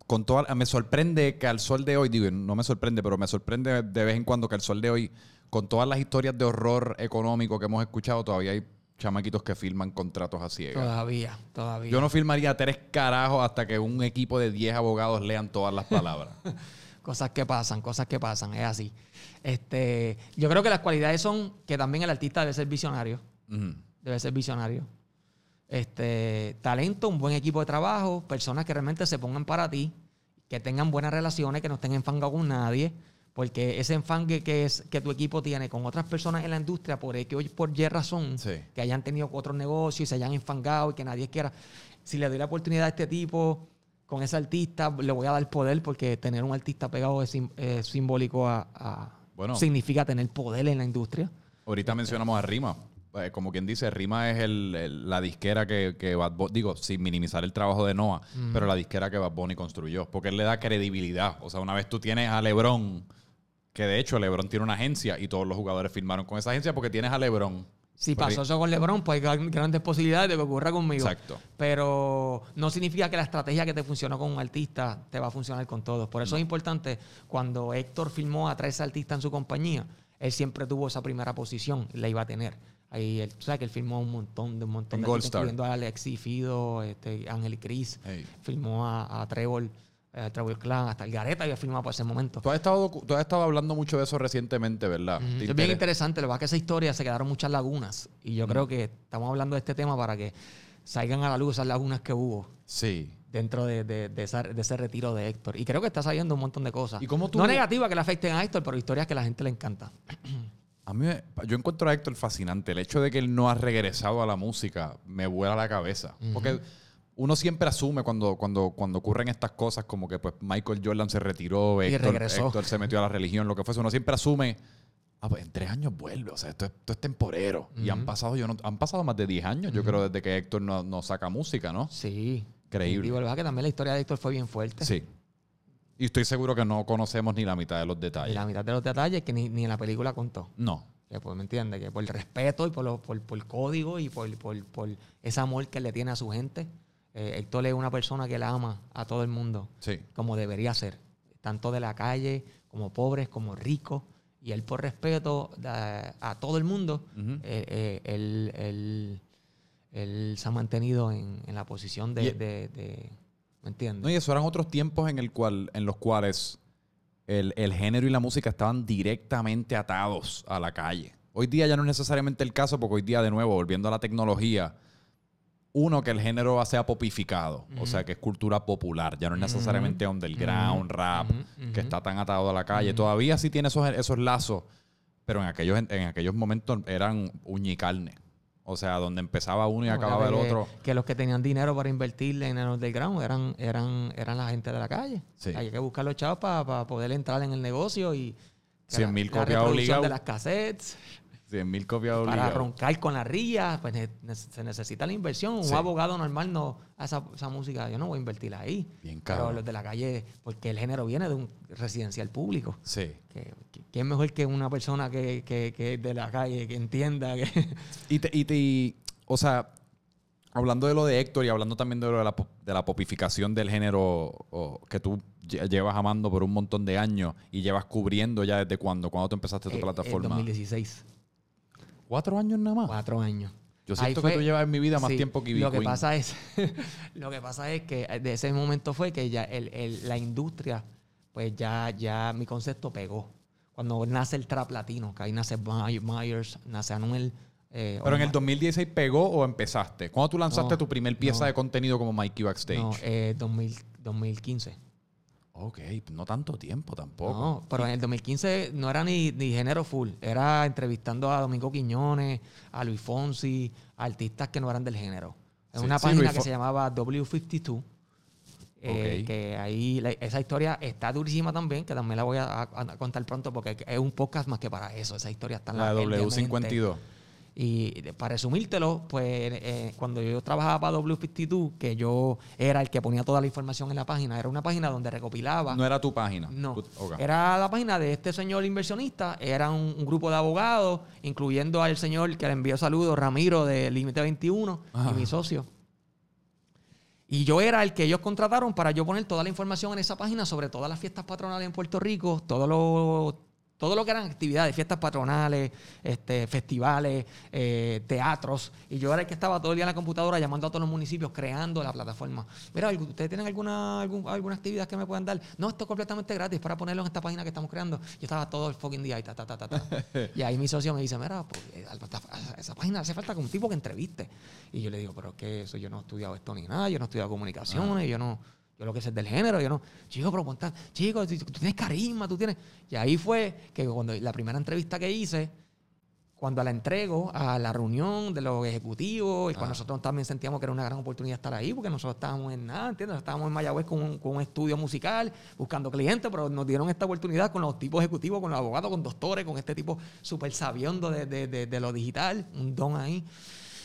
Con toda, me sorprende que al sol de hoy, digo, no me sorprende, pero me sorprende de vez en cuando que al sol de hoy, con todas las historias de horror económico que hemos escuchado, todavía hay chamaquitos que firman contratos a ciegas. Todavía, todavía. Yo no firmaría tres carajos hasta que un equipo de 10 abogados lean todas las palabras. Cosas que pasan, cosas que pasan, es así. Este, yo creo que las cualidades son que también el artista debe ser visionario. Debe ser visionario. Este, talento, un buen equipo de trabajo, personas que realmente se pongan para ti, que tengan buenas relaciones, que no estén enfangados con nadie, porque ese enfangue que es que tu equipo tiene con otras personas en la industria por X o por Y razón, Sí. que hayan tenido otros negocios y se hayan enfangado y que nadie quiera. Si le doy la oportunidad a este tipo con ese artista, le voy a dar poder porque tener un artista pegado es, sim- es simbólico a, a- Bueno. significa tener poder en la industria. Ahorita mencionamos a Rima. Eh, como quien dice, Rima es el- el- la disquera que, que Bad Bunny, digo, sin minimizar el trabajo de Noah, pero la disquera que Bad Bunny construyó. Porque él le da credibilidad. O sea, una vez tú tienes a LeBron, que de hecho LeBron tiene una agencia y todos los jugadores firmaron con esa agencia porque tienes a LeBron. Si pasó eso con LeBron, pues hay gran- grandes posibilidades de que ocurra conmigo. Exacto. Pero no significa que la estrategia que te funcionó con un artista te va a funcionar con todos. Por eso es importante, cuando Héctor firmó a tres artistas en su compañía, él siempre tuvo esa primera posición, la iba a tener. Ahí él, tú sabes que él firmó un montón de un montón de Gold Star. incluyendo a Alexi Fido, este, Ángel y Chris, Hey. firmó a, a Trevor, eh, Trevor Clan, hasta el Gareta había firmado por ese momento. Tú has, estado, tú has estado hablando mucho de eso recientemente, ¿verdad? Ujú. ¿Te Es bien interesa? interesante, lo que pasa es que esa historia se quedaron muchas lagunas. Y yo creo que estamos hablando de este tema para que salgan a la luz esas lagunas que hubo Sí. dentro de, de- de esa- de ese retiro de Héctor. Y creo que está saliendo un montón de cosas. ¿Y cómo tú- No negativas que le afecten a Héctor, pero historias que a la gente le encanta. A mí, yo encuentro a Héctor fascinante. El hecho de que él no ha regresado a la música me vuela la cabeza. Porque uno siempre asume cuando, cuando, cuando ocurren estas cosas, como que pues Michael Jordan se retiró, Y Héctor, regresó. Héctor se metió a la religión, lo que fuese. Uno siempre asume Ah, pues en tres años vuelve. O sea, esto es, esto es temporero. Y han pasado, yo no, han pasado más de 10 años, yo creo, desde que Héctor no, no saca música, ¿no? Sí. Increíble. Y verdad que también la historia de Héctor fue bien fuerte. Sí. Y estoy seguro que no conocemos ni la mitad de los detalles. la mitad de los detalles que ni, ni en la película contó. No. Que pues, ¿me entiendes? Que por el respeto y por, lo- por, por el código y por, por, por ese amor que le tiene a su gente, eh, Héctor es una persona que la ama a todo el mundo, Sí. como debería ser. Tanto de la calle, como pobres, como ricos. Y él por respeto a, a todo el mundo, eh, eh, él, él- él se ha mantenido en, en la posición de, Y- de- de- ¿me entiendes? No, y eso eran otros tiempos en, el cual, en los cuales el, el género y la música estaban directamente atados a la calle. Hoy día ya no es necesariamente el caso, porque hoy día, de nuevo, volviendo a la tecnología, uno, que el género sea popificado, o sea, que es cultura popular, ya no es necesariamente underground, rap, que está tan atado a la calle. Todavía sí tiene esos, esos lazos, pero en aquellos, en aquellos momentos eran uña y carne. O sea, donde empezaba uno y No, acababa el otro. Que los que tenían dinero para invertir en el underground eran, eran, eran la gente de la calle. Sí. Hay que buscar los chavos para poder entrar en el negocio y... que 100 la- mil copias obligado. de las cassettes. 100 mil copias Para obligadas. roncar con la ría, pues se necesita la inversión. Un Sí. abogado normal no a esa, esa música, yo no voy a invertir ahí. Bien Pero cabrón. los de la calle, porque el género viene de un residencial público. Sí. Que, que- que es mejor que una persona que, que, que es de la calle, que entienda que... Y, te, y, te- o sea, hablando de lo de Héctor y hablando también de lo de la, de la popificación del género o, que tú lle- llevas amando por un montón de años y llevas cubriendo ya desde cuándo, cuando tú empezaste tu Eh, plataforma. En 2016. ¿Cuatro años nada más? Cuatro años. Yo siento fue- que tú llevas en mi vida más Sí, tiempo que Ivy Lo que Queen. pasa es, lo que pasa es que de ese momento fue que ya el- el- la industria, pues ya, ya mi concepto pegó. Cuando nace el trap latino, que ahí nace My- Myers, nace Anuel. eh, Pero en el Omar- 2016 pegó o empezaste? ¿Cuándo tú lanzaste No, tu primer pieza no. de contenido como Mikey Backstage? No, eh, 2000 2015. Ok, no tanto tiempo tampoco. No, pero en el 2015 no era ni, ni género full. Era entrevistando a Domingo Quiñones, a Luis Fonsi, a artistas que no eran del género. En Sí, una sí, página Luis que se llamaba W52. eh. Que ahí la- esa historia está durísima también, que también la voy a, a- a contar pronto porque es un podcast más que para eso. Esa historia está en La la, de en mi mente. W52. Y para resumírtelo, pues eh, cuando yo trabajaba para W52, que yo era el que ponía toda la información en la página, era una página donde recopilaba. No era tu página. No, era la página de este señor inversionista, era un, un grupo de abogados, incluyendo al señor que le envió saludos, Ramiro de Límite 21, Ajá. y mi socio. Y yo era el que ellos contrataron para yo poner toda la información en esa página sobre todas las fiestas patronales en Puerto Rico, todo lo, todo lo que eran actividades, fiestas patronales, este, festivales, eh, teatros. Y yo era el que estaba todo el día en la computadora llamando a todos los municipios, creando la plataforma. Mira, ¿algu- ¿ustedes tienen alguna, algún- alguna actividad que me puedan dar? No, esto es completamente gratis para ponerlo en esta página que estamos creando. Yo estaba todo el fucking día ahí, ta, ta, ta, ta, ta. y ahí mi socio me dice, mira, pues, eh, a esa página hace falta que un tipo que entreviste. Y yo le digo, pero que eso, yo no he estudiado esto ni nada, yo no he estudiado comunicaciones, yo no, yo lo que sé del género, yo no, chico, pero ponte, chico, tú, tú tienes carisma, tú tienes. Y ahí fue que cuando la primera entrevista que hice, cuando la entrego a la reunión de los ejecutivos, y cuando nosotros también sentíamos que era una gran oportunidad estar ahí, porque nosotros estábamos en nada, ¿entiendes? Estábamos en Mayagüez con un, con un estudio musical, buscando clientes, pero nos dieron esta oportunidad con los tipos ejecutivos, con los abogados, con doctores, con este tipo súper sabiondo de, de- de- de lo digital, un don ahí.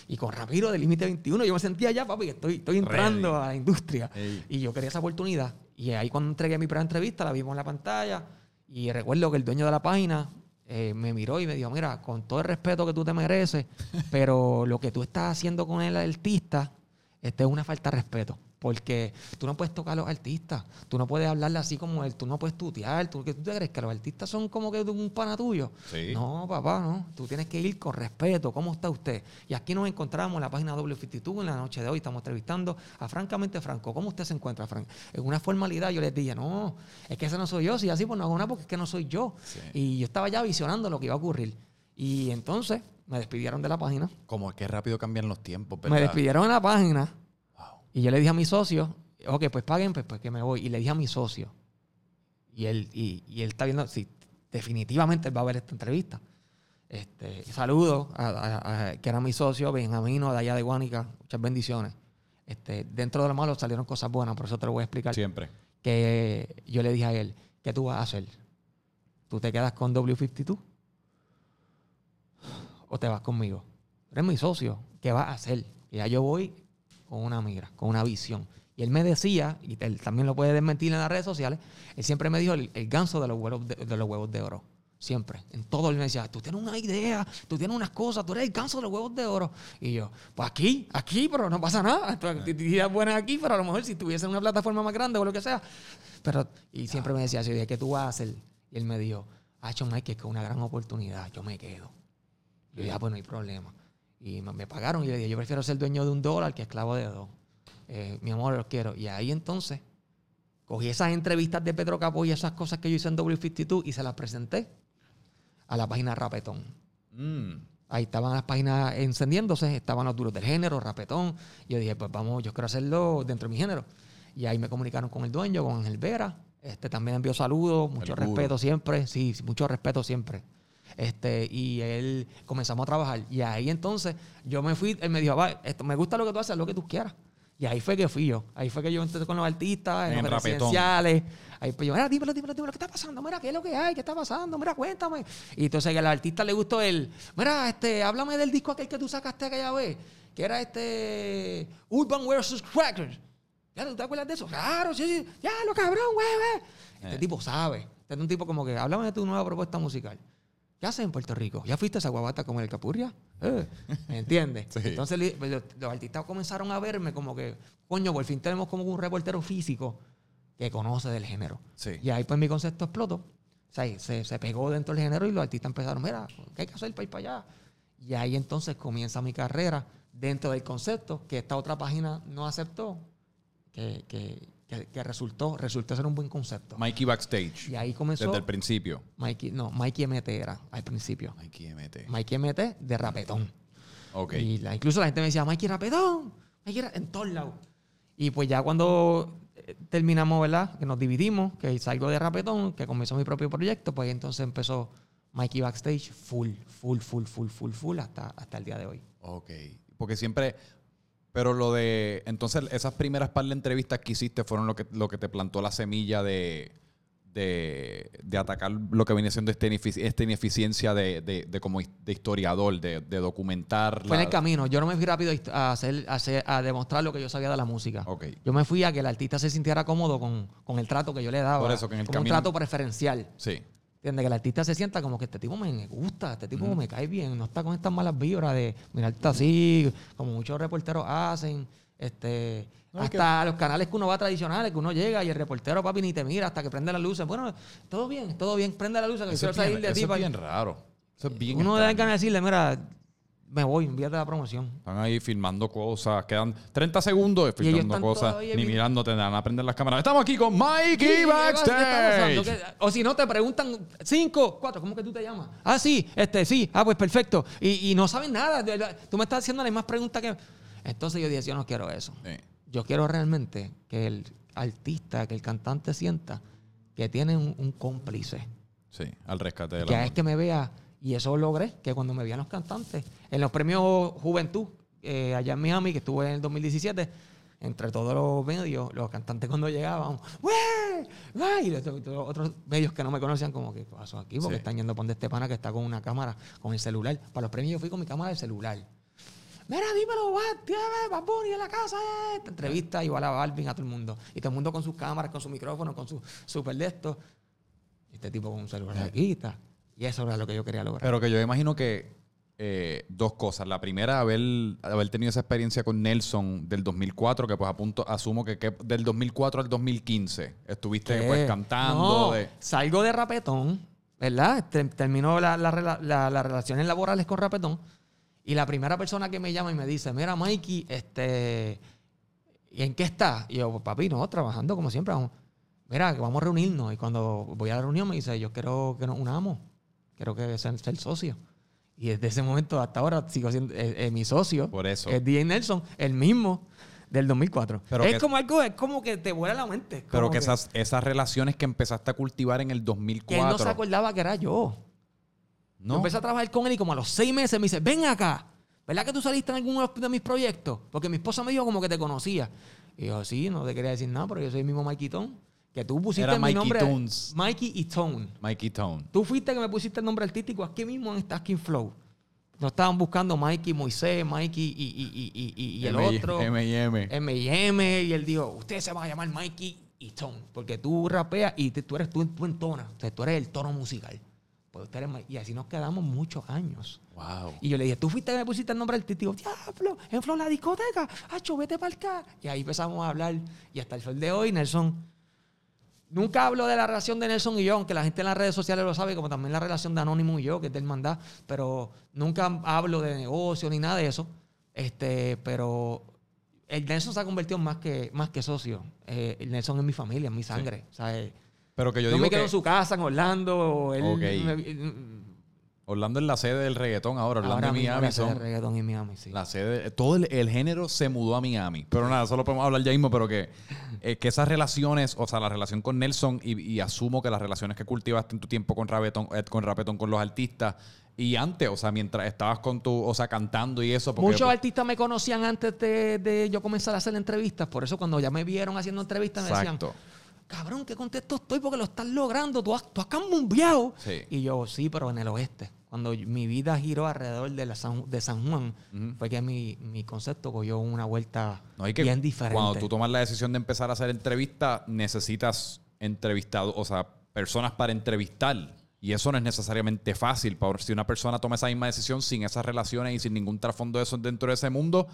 Y con Ramiro de Límite 21, yo me sentía ya, papi, que estoy, estoy entrando Ready. a la industria. Ey. Y yo quería esa oportunidad. Y ahí cuando entregué mi primera entrevista, la vimos en la pantalla. Y recuerdo que el dueño de la página eh, me miró y me dijo, mira, con todo el respeto que tú te mereces, pero lo que tú estás haciendo con el artista, este es una falta de respeto. Porque tú no puedes tocar a los artistas, tú no puedes hablarle así como él, tú no puedes tutear, tú, ¿qué tú te crees que los artistas son como que un pana tuyo. Sí. No, papá, no. Tú tienes que ir con respeto. ¿Cómo está usted? Y aquí nos encontramos en la página W52 en la noche de hoy. Estamos entrevistando a Francamente Franco. ¿Cómo usted se encuentra, Frank? En una formalidad yo les dije, no, es que ese no soy yo. Si así, pues no hago nada porque es que no soy yo. Sí. Y yo estaba ya visionando lo que iba a ocurrir. Y entonces me despidieron de la página. Como que rápido cambian los tiempos, ¿verdad? Me despidieron de la página. Y yo le dije a mi socio, ok, pues paguen, pues, pues que me voy. Y le dije a mi socio, y él, y, y él está viendo, sí, definitivamente él va a ver esta entrevista. Este, saludo a, a- a- que era mi socio, Benjamino, de allá de Guánica, muchas bendiciones. Este, dentro de lo malo salieron cosas buenas, por eso te lo voy a explicar. Siempre. Que yo le dije a él, ¿qué tú vas a hacer? ¿Tú te quedas con W52? o te vas conmigo. Eres mi socio, ¿qué vas a hacer? Y ya yo voy con una mira, con una visión. Y él me decía, y él también lo puede desmentir en las redes sociales, él siempre me dijo el, el ganso de los, huevos de, de los huevos de oro. Siempre. En todo él me decía, tú tienes una idea, tú tienes unas cosas, tú eres el ganso de los huevos de oro. Y yo, pues aquí, aquí, pero no pasa nada. Tu actividad buena aquí, pero a lo mejor si tuviese una plataforma más grande o lo que sea. Pero, y siempre me decía, así, ¿de qué tú vas a hacer? Y él me dijo, ah, Mike, que es una gran oportunidad, yo me quedo. Y yo dije, ah, pues no hay problema. Y me, pagaron y le dije, yo prefiero ser dueño de un dólar que esclavo de dos. Eh, mi amor, los quiero. Y ahí entonces cogí esas entrevistas de Pedro Capó y esas cosas que yo hice en W52 y se las presenté a la página Rapetón. Mm. Ahí estaban las páginas encendiéndose, estaban los duros del género, Rapetón. Y yo dije, pues vamos, yo quiero hacerlo dentro de mi género. Y ahí me comunicaron con el dueño, con Ángel Vera. Este también envió saludos, mucho El duro. respeto siempre. Sí, mucho respeto siempre. Este, y él comenzamos a trabajar. Y ahí entonces yo me fui, él me dijo, va, esto, me gusta lo que tú haces, lo que tú quieras. Y ahí fue que fui yo. Ahí fue que yo entré con los artistas, en, En los Rapetón. residenciales. Ahí pues yo, mira, dímelo, dímelo, dímelo, ¿qué está pasando? Mira, ¿qué es lo que hay? ¿Qué está pasando? Mira, cuéntame. Y entonces que al artista le gustó el, mira, este, háblame del disco aquel que tú sacaste aquella vez, que era este Urban versus Crackers. ¿Ya tú te acuerdas de eso? Claro, sí, sí. Ya, lo cabrón, güey, güey. Este Eh. tipo sabe. Este es un tipo como que, háblame de tu nueva propuesta musical. ¿Qué haces en Puerto Rico? ¿Ya fuiste a esa guabata como el Capurria? Eh, ¿Me entiendes? Sí. Entonces pues, los, los artistas comenzaron a verme como que, coño, por fin tenemos como un reportero físico que conoce del género. Sí. Y ahí pues mi concepto explotó. O sea, se, se pegó dentro del género y los artistas empezaron, mira, ¿qué hay que hacer para ir para allá? Y ahí entonces comienza mi carrera dentro del concepto que esta otra página no aceptó, que, que, que- que resultó, resultó ser un buen concepto. Mikey Backstage. Y ahí comenzó Desde el principio. Mikey, no, Mikey MT era al principio. Mikey MT. Mikey MT de rapetón. Ok. Y la- incluso la gente me decía, Mikey Rapetón, Mikey Ra-", en todos lados. Y pues ya cuando eh, terminamos, ¿verdad? Que nos dividimos, que salgo de Rapetón, que comenzó mi propio proyecto, pues entonces empezó Mikey Backstage full, full, full, full, full, full, hasta, hasta el día de hoy. Ok. Porque siempre. Pero lo de. Entonces, esas primeras par de entrevistas que hiciste fueron lo que, lo que te plantó la semilla de. De, de atacar lo que viene siendo esta, inefici- esta ineficiencia de, de, de como de historiador, de, de documentar. Fue en el camino. Yo no me fui rápido a, hacer, a, hacer- a demostrar lo que yo sabía de la música. Ok. Yo me fui a que el artista se sintiera cómodo con, con el trato que yo le daba. Por eso, que en el como camino- un trato preferencial. Sí. ¿Entiendes? Que el artista se sienta como que este tipo me gusta, este tipo me cae bien, no está con estas malas vibras de mirarte así, como muchos reporteros hacen. Este, No, hasta los canales que uno va tradicionales, que uno llega y el reportero, papi, ni te mira hasta que prende las luces. Bueno, todo bien, todo bien, prende la luz, que Eso quiero salir bien, de eso ti. es pa- bien raro. Eso es bien uno da extraño. ganas de decirle, mira, me voy, envíate la promoción. Están ahí filmando cosas. Quedan 30 segundos filmando cosas. Ni bien- mirándote, te van a prender las cámaras. Estamos aquí con Sí, Mikey ¿qué pasa? ¿Qué está pasando? Backstage. ¿Qué- O si no, te preguntan cinco, cuatro, ¿cómo que tú te llamas? Ah, sí, este, sí, ah, pues perfecto. Y, y no saben nada. Tú me estás haciendo las más preguntas que. Entonces yo dije, yo no quiero eso. Sí. Yo quiero realmente que el artista, que el cantante sienta que tiene un, un cómplice. Sí, al rescate de Que la es que me vea, y eso logré, que cuando me vean los cantantes, en los premios Juventud, eh, allá en Miami, que estuve en el 2017, entre todos los medios, los cantantes cuando llegaban, ¡wey! Y los, los otros medios que no me conocían, como, ¿qué pasó aquí? Porque Sí. están yendo por donde este pana que está con una cámara, con el celular. Para los premios yo fui con mi cámara de celular. Mira, dímelo. Bad Bunny en la casa, eh. Esta entrevista igual a Balvin, a todo el mundo. Y todo el mundo con sus cámaras, con su micrófono, con su super de esto. Este tipo con un celular aquí está. Y eso era lo que yo quería lograr. Pero que yo imagino que eh, dos cosas. La primera, haber, haber tenido esa experiencia con Nelson del 2004, que pues a punto, asumo que, que del 2004 al 2015 estuviste ¿Qué? pues cantando. No, de- Salgo de rapetón, ¿verdad? Te- Terminó la- la la- las relaciones laborales con rapetón. Y la primera persona que me llama y me dice, mira, Mikey, este, ¿y en qué estás? Y yo, papi, no, trabajando como siempre. Vamos. Mira, que vamos a reunirnos. Y cuando voy a la reunión me dice, yo quiero que nos unamos. Quiero que sean ser socio. Y desde ese momento hasta ahora sigo siendo eh, eh, mi socio. Por eso. Es DJ Nelson, el mismo del 2004. Pero es que- como algo, es como que te vuela la mente. Pero que esas, esas relaciones que empezaste a cultivar en el que 2004. él no se acordaba que era yo. Yo ¿no? empecé a trabajar con él y como a los seis meses me dice, ven acá. ¿Verdad que tú saliste en alguno de mis proyectos? Porque mi esposa me dijo como que te conocía. Y yo, sí, no te quería decir nada, pero yo soy el mismo Tone. Que tú pusiste Era mi Mikey nombre. Mikey y Tone. Mikey Tone. Tú fuiste que me pusiste el nombre artístico aquí mismo en Stacking Flow. No estaban buscando Mikey Moisés, Mikey y, y- y- y- y el M- otro. M&M. M&M. Y él dijo, ustedes se van a llamar Mikey y Tom. Porque tú rapeas y te- tú eres tú, tú entonas. O sea, tú eres el tono musical. Pues usted eres y así nos quedamos muchos años. Wow. Y yo le dije, tú fuiste que me pusiste el nombre tío. Diablo, en Flor la discoteca. Acho, vete para car. Y ahí empezamos a hablar. Y hasta el sol de hoy, Nelson. Nunca hablo de la relación de Nelson y yo, aunque la gente en las redes sociales lo sabe, como también la relación de Anónimo y yo, que es de hermandad. Pero nunca hablo de negocio ni nada de eso. Este, pero el Nelson se ha convertido en más que, más que socio. Eh, el Nelson es mi familia, es mi sangre. O sea, eh, Pero que yo yo, digo me quedo que en su casa en Orlando. Él, me- Orlando es la sede del reggaetón ahora. Orlando Ahora y Miami la sede de son reggaetón en Miami, sí. la sede. Todo el, el género se mudó a Miami. Pero nada, solo podemos hablar ya mismo, pero que, eh, que esas relaciones, o sea, la relación con Nelson y, y asumo que las relaciones que cultivaste en tu tiempo con Rapetón, eh, con Rapetón, con los artistas y antes, o sea, mientras estabas con tu, o sea, cantando y eso. Porque, Muchos pues, artistas me conocían antes de, de yo comenzar a hacer entrevistas. Por eso cuando ya me vieron haciendo entrevistas me decían, cabrón, qué contento estoy porque lo estás logrando. Tú has, tú has cambiado. Sí. Y yo, sí, pero en el oeste. Cuando mi vida giró alrededor de, la San, de San Juan, fue que mi, mi concepto cogió una vuelta No, hay que bien diferente. Cuando tú tomas la decisión de empezar a hacer entrevistas, necesitas entrevistados, o sea, personas para entrevistar. Y eso no es necesariamente fácil. Si una persona toma esa misma decisión sin esas relaciones y sin ningún trasfondo de eso dentro de ese mundo,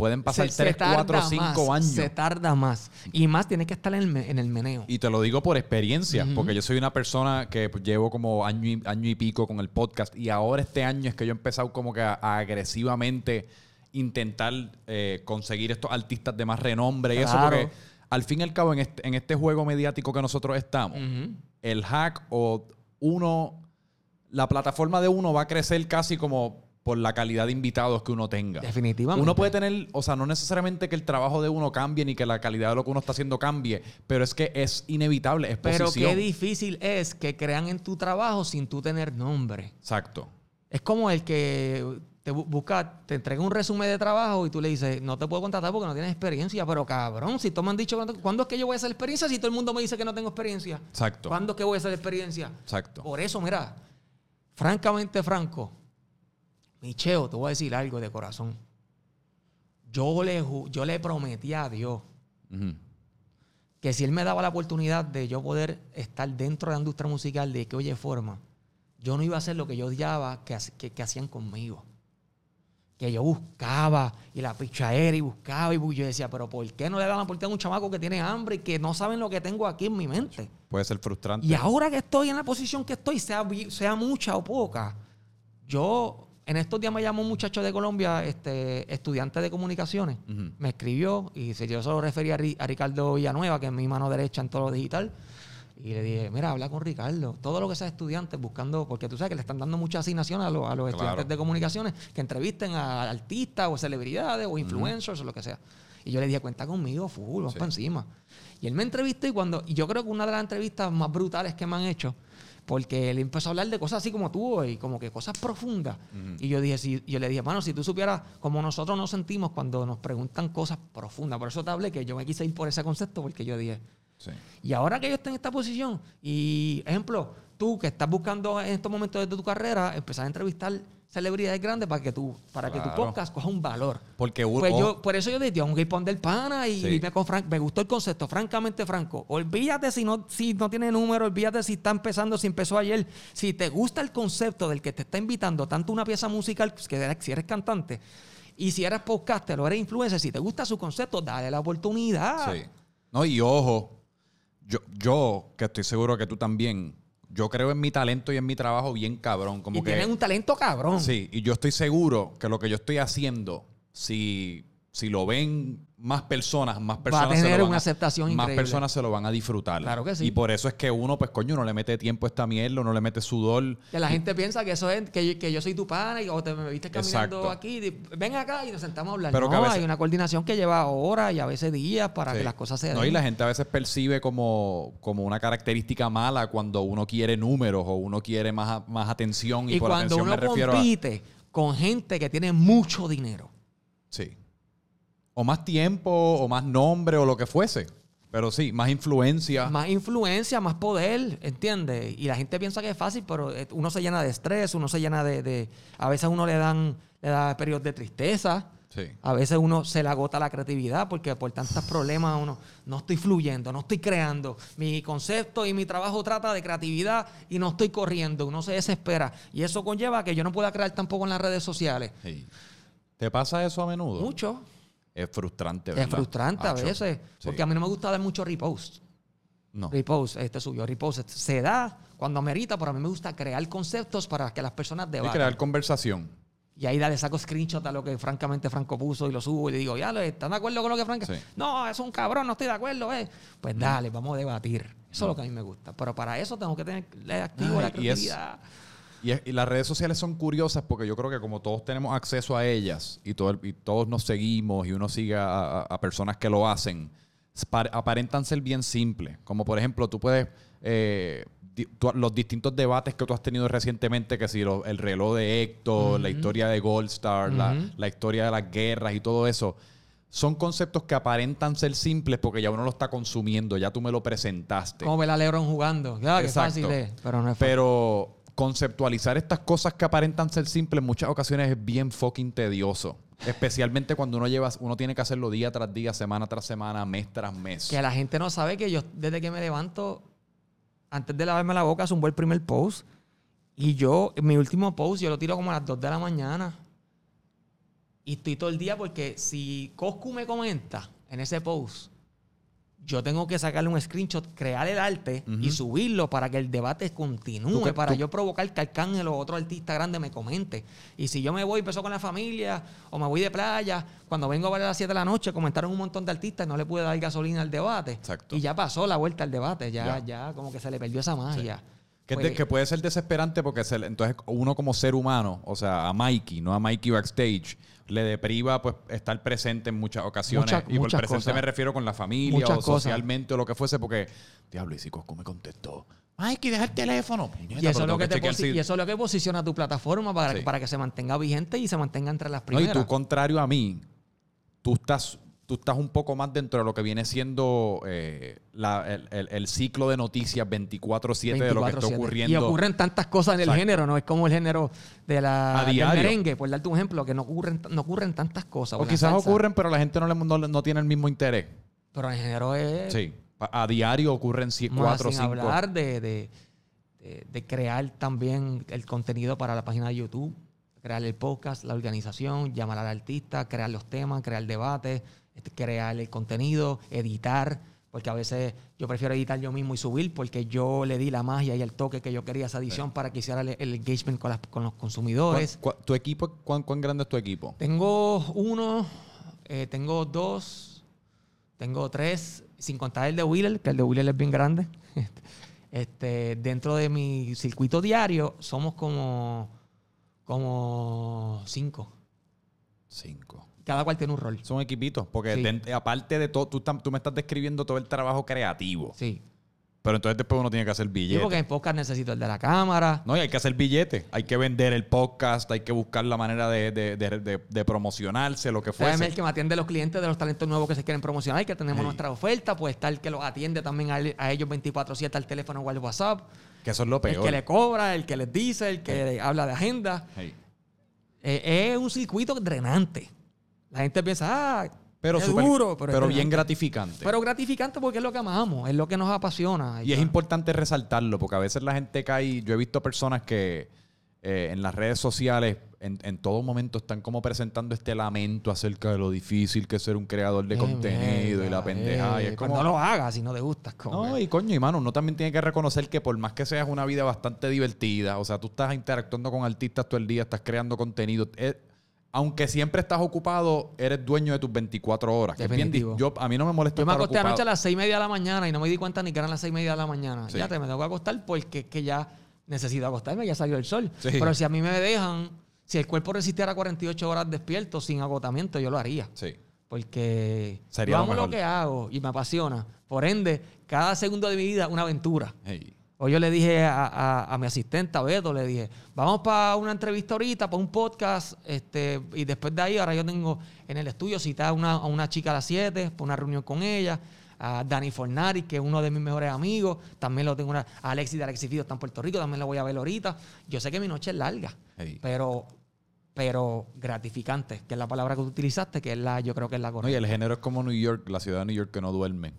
pueden pasar Se- se 3, 4, tarda 5 más, años. Se tarda más. Y más tiene que estar en el, me- en el meneo. Y te lo digo por experiencia, porque yo soy una persona que pues, llevo como año y, año y pico con el podcast y ahora este año es que yo he empezado como que a, a agresivamente intentar eh, conseguir estos artistas de más renombre y eso, porque al fin y al cabo en este, en este juego mediático que nosotros estamos, el hack o uno, la plataforma de uno va a crecer casi como por la calidad de invitados que uno tenga. Definitivamente. Uno puede tener, o sea, no necesariamente que el trabajo de uno cambie ni que la calidad de lo que uno está haciendo cambie, pero es que es inevitable, es Pero qué difícil es que crean en tu trabajo sin tú tener nombre. Exacto. Es como el que te bu- busca, te entrega un resumen de trabajo y tú le dices, no te puedo contratar porque no tienes experiencia. Pero cabrón, si tú me han dicho, ¿cuándo es que yo voy a hacer experiencia si todo el mundo me dice que no tengo experiencia? Exacto. ¿Cuándo es que voy a hacer experiencia? Exacto. Por eso, mira, francamente franco, Micheo, te voy a decir algo de corazón. Yo le, yo le prometí a Dios que si él me daba la oportunidad de yo poder estar dentro de la industria musical de que oye forma, yo no iba a hacer lo que yo odiaba que, que- que hacían conmigo. Que yo buscaba y la pichadera y buscaba y yo decía, pero ¿por qué no le dan la oportunidad a un chamaco que tiene hambre y que no saben lo que tengo aquí en mi mente? Puede ser frustrante. Y ahora que estoy en la posición que estoy, sea, sea mucha o poca, yo en estos días me llamó un muchacho de Colombia, este, estudiante de comunicaciones, me escribió y se- yo se lo referí a, Ri- a Ricardo Villanueva, que es mi mano derecha en todo lo digital. Y le dije, mira, habla con Ricardo. Todo lo que sea estudiantes buscando, porque tú sabes que le están dando mucha asignación a, los- a los Claro. estudiantes de comunicaciones que entrevisten a artistas o celebridades o influencers o lo que sea. Y yo le dije, cuenta conmigo, full, vamos Sí. para encima. Y él me entrevistó y cuando, y yo creo que una de las entrevistas más brutales que me han hecho, porque él empezó a hablar de cosas así como tú y como que cosas profundas. Y yo dije, si, yo le dije, mano, si tú supieras como nosotros nos sentimos cuando nos preguntan cosas profundas, por eso te hablé que yo me quise ir por ese concepto, porque yo dije, Sí. y ahora que yo estoy en esta posición, y ejemplo, tú que estás buscando en estos momentos de tu carrera, empezar a entrevistar celebridades grandes para que tú, para que tu Claro. podcast coja un valor. Porque uno. Pues yo, por eso yo dije, tengo que ir para donde el pana y Sí. con Frank. Me gustó el concepto, francamente franco. Olvídate si no, si no tiene número, olvídate si está empezando, si empezó ayer. Si te gusta el concepto del que te está invitando, tanto una pieza musical, pues, que eres- si eres cantante, y si eres podcaster o eres influencer, si te gusta su concepto, dale la oportunidad. Sí. No, y ojo, yo, yo, que estoy seguro que tú también, yo creo en mi talento y en mi trabajo bien cabrón. Como y que, tienen un talento cabrón. Sí, y yo estoy seguro que lo que yo estoy haciendo, si, si lo ven más personas, más personas se tener lo van una a- aceptación Más increíble. personas se lo van a disfrutar. Claro que sí. Y por eso es que uno, pues coño, no le mete tiempo a esta mierda, no le mete sudor. Que la gente piensa que eso es, que yo, que yo soy tu pana y o te me viste caminando Exacto. aquí, di- ven acá y nos sentamos a hablar. Pero no, que a veces- hay una coordinación que lleva horas y a veces días para Sí. que las cosas se den. No, y la gente a veces percibe como, como una característica mala cuando uno quiere números o uno quiere más, más atención. Y, Y por cuando atención uno me refiero a. compite con gente que tiene mucho dinero, Sí. O más tiempo, o más nombre, o lo que fuese. Pero sí, más influencia. Más influencia, más poder, ¿entiendes? Y la gente piensa que es fácil, pero eh, uno se llena de estrés, uno se llena de... de a veces uno le dan le da periodos de tristeza. Sí. A veces uno se le agota la creatividad porque por tantos problemas uno no estoy fluyendo, no estoy creando. Mi concepto y mi trabajo trata de creatividad y no estoy corriendo, uno se desespera. Y eso conlleva que yo no pueda crear tampoco en las redes sociales. Sí. ¿Te pasa eso a menudo? Mucho. Es frustrante, ¿verdad? Es frustrante a veces. Sí. Porque a mí no me gusta dar mucho repost. No. Repost, este subió repost. Se da cuando amerita, pero a mí me gusta crear conceptos para que las personas Y debatan. crear conversación. Y ahí le saco screenshot a lo que francamente Franco puso y lo subo y le digo, ya, ¿están de acuerdo con lo que Franco? Sí. No, es un cabrón, no estoy de acuerdo, eh. Pues dale, vamos a debatir. Eso es lo que a mí me gusta. Pero para eso tengo que tener activo Ay, la y es- creatividad. Y, es- y las redes sociales son curiosas porque yo creo que como todos tenemos acceso a ellas y, todo el- y todos nos seguimos y uno sigue a, a- a personas que lo hacen, aparentan ser bien simples. Como por ejemplo, tú puedes... eh, di- tú- los distintos debates que tú has tenido recientemente, que si lo- el reloj de Héctor, la historia de Gold Star, la, historia de las guerras y todo eso, son conceptos que aparentan ser simples porque ya uno lo está consumiendo, ya tú me lo presentaste. Como a Lebron jugando. Qué Exacto. fácil es. Pero no es fácil. Pero conceptualizar estas cosas que aparentan ser simples en muchas ocasiones es bien fucking tedioso. Especialmente cuando uno lleva, uno tiene que hacerlo día tras día, semana tras semana, mes tras mes. Que la gente no sabe que yo, desde que me levanto, antes de lavarme la boca, zumbo el primer post. Y yo, mi último post, yo lo tiro como a las 2 de la mañana. Y estoy todo el día porque si Coscu me comenta en ese post, yo tengo que sacarle un screenshot, crear el arte y subirlo para que el debate continúe, para tú- yo provocar que Arcángel o otro artista grande me comente. Y si yo me voy, empezó con la familia o me voy de playa, cuando vengo a ver a las 7 de la noche, comentaron un montón de artistas y no le pude dar gasolina al debate. Exacto. Y ya pasó la vuelta al debate, ya, Ya. ya, como que se le perdió esa magia. Que, Pues, que puede ser desesperante porque se entonces uno como ser humano, o sea, a Mikey, no a Mikey backstage, le depriva pues estar presente en muchas ocasiones. Muchas- y por muchas presente cosas. me refiero con la familia Muchas o cosas. socialmente o lo que fuese porque, diablo, y si Cosco me contestó, Mikey, deja el teléfono. Puñeta, y, eso es lo que te chequear posi- si- y eso es lo que posiciona tu plataforma para, Sí. para que se mantenga vigente y se mantenga entre las No, y primeras. tú, contrario a mí, tú estás, tú estás un poco más dentro de lo que viene siendo eh, la- el, el- el ciclo de noticias 24-7 de lo que está 24/7. ocurriendo. Y ocurren tantas cosas en el Exacto. género, no es como el género de la, del merengue, por darte un ejemplo, que no ocurren, no ocurren tantas cosas. o quizás salsa, ocurren, pero la gente no, le, no, no tiene el mismo interés. Pero en el género es Sí. A a diario ocurren más 4 o sin 5. hablar de, de- de- de crear también el contenido para la página de YouTube, crear el podcast, la organización, llamar al artista, crear los temas, crear debates, crear el contenido, editar, porque a veces yo prefiero editar yo mismo y subir porque yo le di la magia y el toque que yo quería a esa edición para que hiciera el, el engagement con, las- con los consumidores. ¿Tu equipo, cuán, cuán grande es tu equipo? Tengo uno, eh, tengo dos, tengo tres, sin contar el de Wheeler, que el de Wheeler es bien grande. Este, dentro de mi circuito diario somos como, como cinco. Cinco. Cada cual tiene un rol. Son equipitos, porque Sí. aparte de todo, tú, me estás describiendo todo el trabajo creativo. Sí. Pero entonces después uno tiene que hacer Yo billetes. porque en podcast necesito el de la cámara. No, y hay que hacer billetes. Hay que vender el podcast, hay que buscar la manera de, de- de- de- de promocionarse, lo que fuese. el que me atiende a los clientes de los talentos nuevos que se quieren promocionar, que tenemos Sí. nuestra oferta, pues está el que los atiende también a, ellos 24-7 al teléfono o al WhatsApp, Que eso es lo el peor. que le cobra, el que les dice, el que habla de agenda. Eh, es un circuito drenante. La gente piensa, ah, Pero, es duro, pero, pero, es bien gratificante. Pero gratificante porque es lo que amamos, es lo que nos apasiona. y es importante resaltarlo, porque a veces la gente cae. Yo he visto personas que eh, en las redes sociales en, en todo momento están como presentando este lamento acerca de lo difícil que es ser un creador de Eh, contenido y la pendeja. y eh, es pues no lo hagas si no te gusta. como No, y coño, y mano, uno también tiene que reconocer que por más que seas una vida bastante divertida, o sea, tú estás interactuando con artistas todo el día, estás creando contenido. Aunque siempre estás ocupado, eres dueño de tus 24 horas. que es bien yo, a mí no me molesta Yo me acosté anoche a las seis y media de la mañana y no me di cuenta ni que eran las seis y media de la mañana. Sí. Ya te me tengo que acostar porque es que ya necesito acostarme, ya salió el sol. Sí. Pero si a mí me dejan, si el cuerpo resistiera 48 horas despierto sin agotamiento, yo lo haría. Sí. Porque Sería yo lo amo lo mejor. que hago y me apasiona. Por ende, cada segundo de mi vida es una aventura. Hey. Hoy yo le dije a, a- a mi asistente, a Beto, le dije, vamos para una entrevista ahorita, para un podcast, este, y después de ahí, ahora yo tengo en el estudio citada a una, a una chica a las 7, para una reunión con ella. a Dani Fornari, que es uno de mis mejores amigos. También lo tengo una, a Alexis de Alexis Fido está en Puerto Rico, también lo voy a ver ahorita. Yo sé que mi noche es larga, Hey. pero, pero gratificante, que es la palabra que tú utilizaste, que es la, yo creo que es la No, y correcta. el género es como New York, la ciudad de New York que no duerme.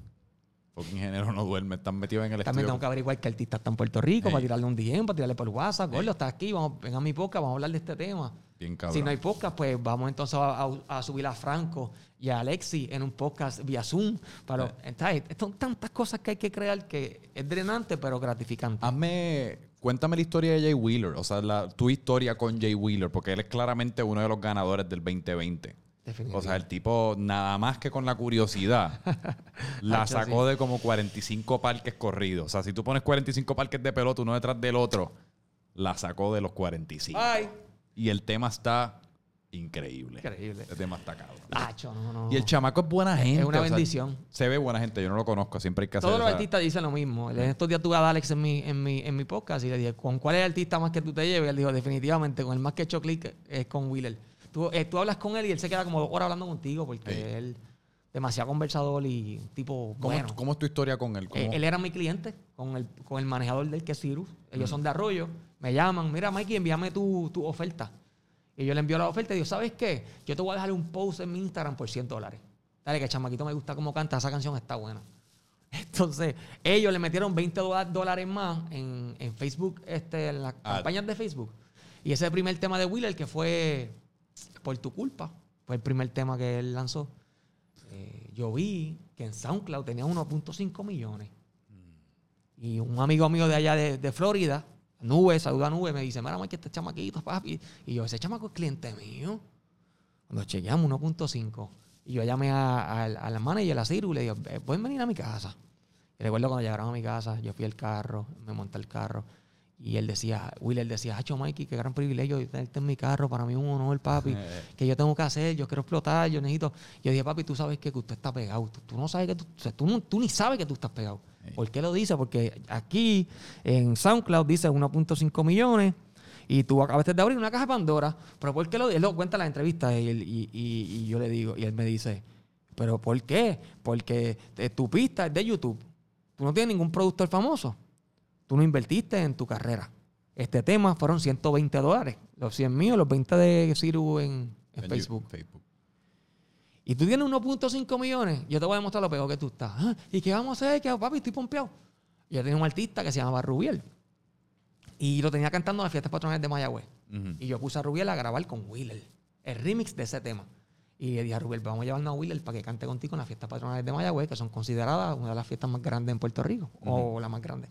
Fucking género no duerme. Están metidos en el También estudio. tengo que averiguar qué artista está en Puerto Rico para tirarle un DM, para tirarle por WhatsApp. Gordo, está aquí, vamos, ven a mi podcast, vamos a hablar de este tema. Bien cabrón. Si no hay podcast, pues vamos entonces a, a- a subir a Franco y a Alexi en un podcast vía Zoom. Pero. ¿sabes? Son tantas cosas que hay que crear que es drenante, pero gratificante. Hazme, cuéntame la historia de Jay Wheeler, o sea, la- tu historia con Jay Wheeler, porque él es claramente uno de los ganadores del 2020. O sea, el tipo, nada más que con la curiosidad, la sacó de como 45 parques corridos. O sea, si tú pones 45 parques de pelota uno detrás del otro, la sacó de los 45. Ay, Y el tema está increíble. Increíble. El tema está cabrón. Nacho, no, no. Y el chamaco es buena gente. Es una o sea, bendición. se ve buena gente, yo no lo conozco, siempre hay que hacer Todos los esa- artistas dicen lo mismo. En estos días tuve a Alex en mi, en, mi, en mi podcast y le dije, ¿con cuál es el artista más que tú te lleves? Y él dijo, definitivamente, con el más que he hecho clic es con Wheeler. Tú, eh, tú hablas con él y él se queda como dos horas hablando contigo porque Sí. él demasiado conversador y tipo ¿Cómo, bueno. cómo es tu historia con él? ¿Cómo- Eh, él era mi cliente con el, con el manejador del que es. Ellos son de Arroyo. Me llaman, mira Mikey, envíame tu, tu oferta. Y yo le envío la oferta y digo, ¿sabes qué? Yo te voy a dejar un post en mi Instagram por 100 dólares. Dale, que chamaquito me gusta cómo canta, esa canción está buena. Entonces, ellos le metieron 20 dola- dólares más en, en Facebook, este, en las campañas de Facebook. Y ese primer tema de Wheeler, que fue Por tu culpa. Fue el primer tema que él lanzó. Eh, yo vi que en SoundCloud tenía 1.5 millones. Y un amigo mío de allá de, Florida, Nube, saluda a Nube, me dice, mira, que este chamaquito, papi. Y yo, ese chamaco es cliente mío. Cuando chequeamos 1.5. Y yo llamé a, la manager, a la Ciru, y le digo, "Eh, pueden venir a mi casa. Y recuerdo cuando llegaron a mi casa, yo fui al carro, me monté el carro. Y él decía, Willer decía, Hacho Mikey, qué gran privilegio tenerte en mi carro, para mí es un honor, papi, que yo tengo que hacer, yo quiero explotar, yo necesito. Yo dije, papi, tú sabes que, usted está pegado, tú, tú no sabes que tú, o sea, tú, no- tú ni sabes que tú estás pegado. Sí. ¿Por qué lo dice? Porque aquí en SoundCloud dice 1.5 millones y tú acabaste de abrir una caja de Pandora, pero ¿por qué lo Él lo cuenta en la entrevista y, él- y- y- y yo le digo, y él me dice, ¿pero por qué? Porque eh, tu pista es de YouTube, tú no tienes ningún productor famoso. Tú no invertiste en tu carrera. Este tema fueron 120 dólares. Los 100 míos, los 20 de Ciru en, Facebook. Facebook. Y tú tienes 1.5 millones. Yo te voy a demostrar lo peor que tú estás. Ah, ¿Y qué vamos a hacer? ¿Qué, papi, estoy pompeado. Yo tenía un artista que se llamaba Rubiel. Y lo tenía cantando en las fiestas patronales de Mayagüez. Y yo puse a Rubiel a grabar con Wheeler. El remix de ese tema. Y le dije a Rubiel, vamos a llevarnos a Wheeler para que cante contigo en las fiestas patronales de Mayagüez, que son consideradas una de las fiestas más grandes en Puerto Rico. O la más grande.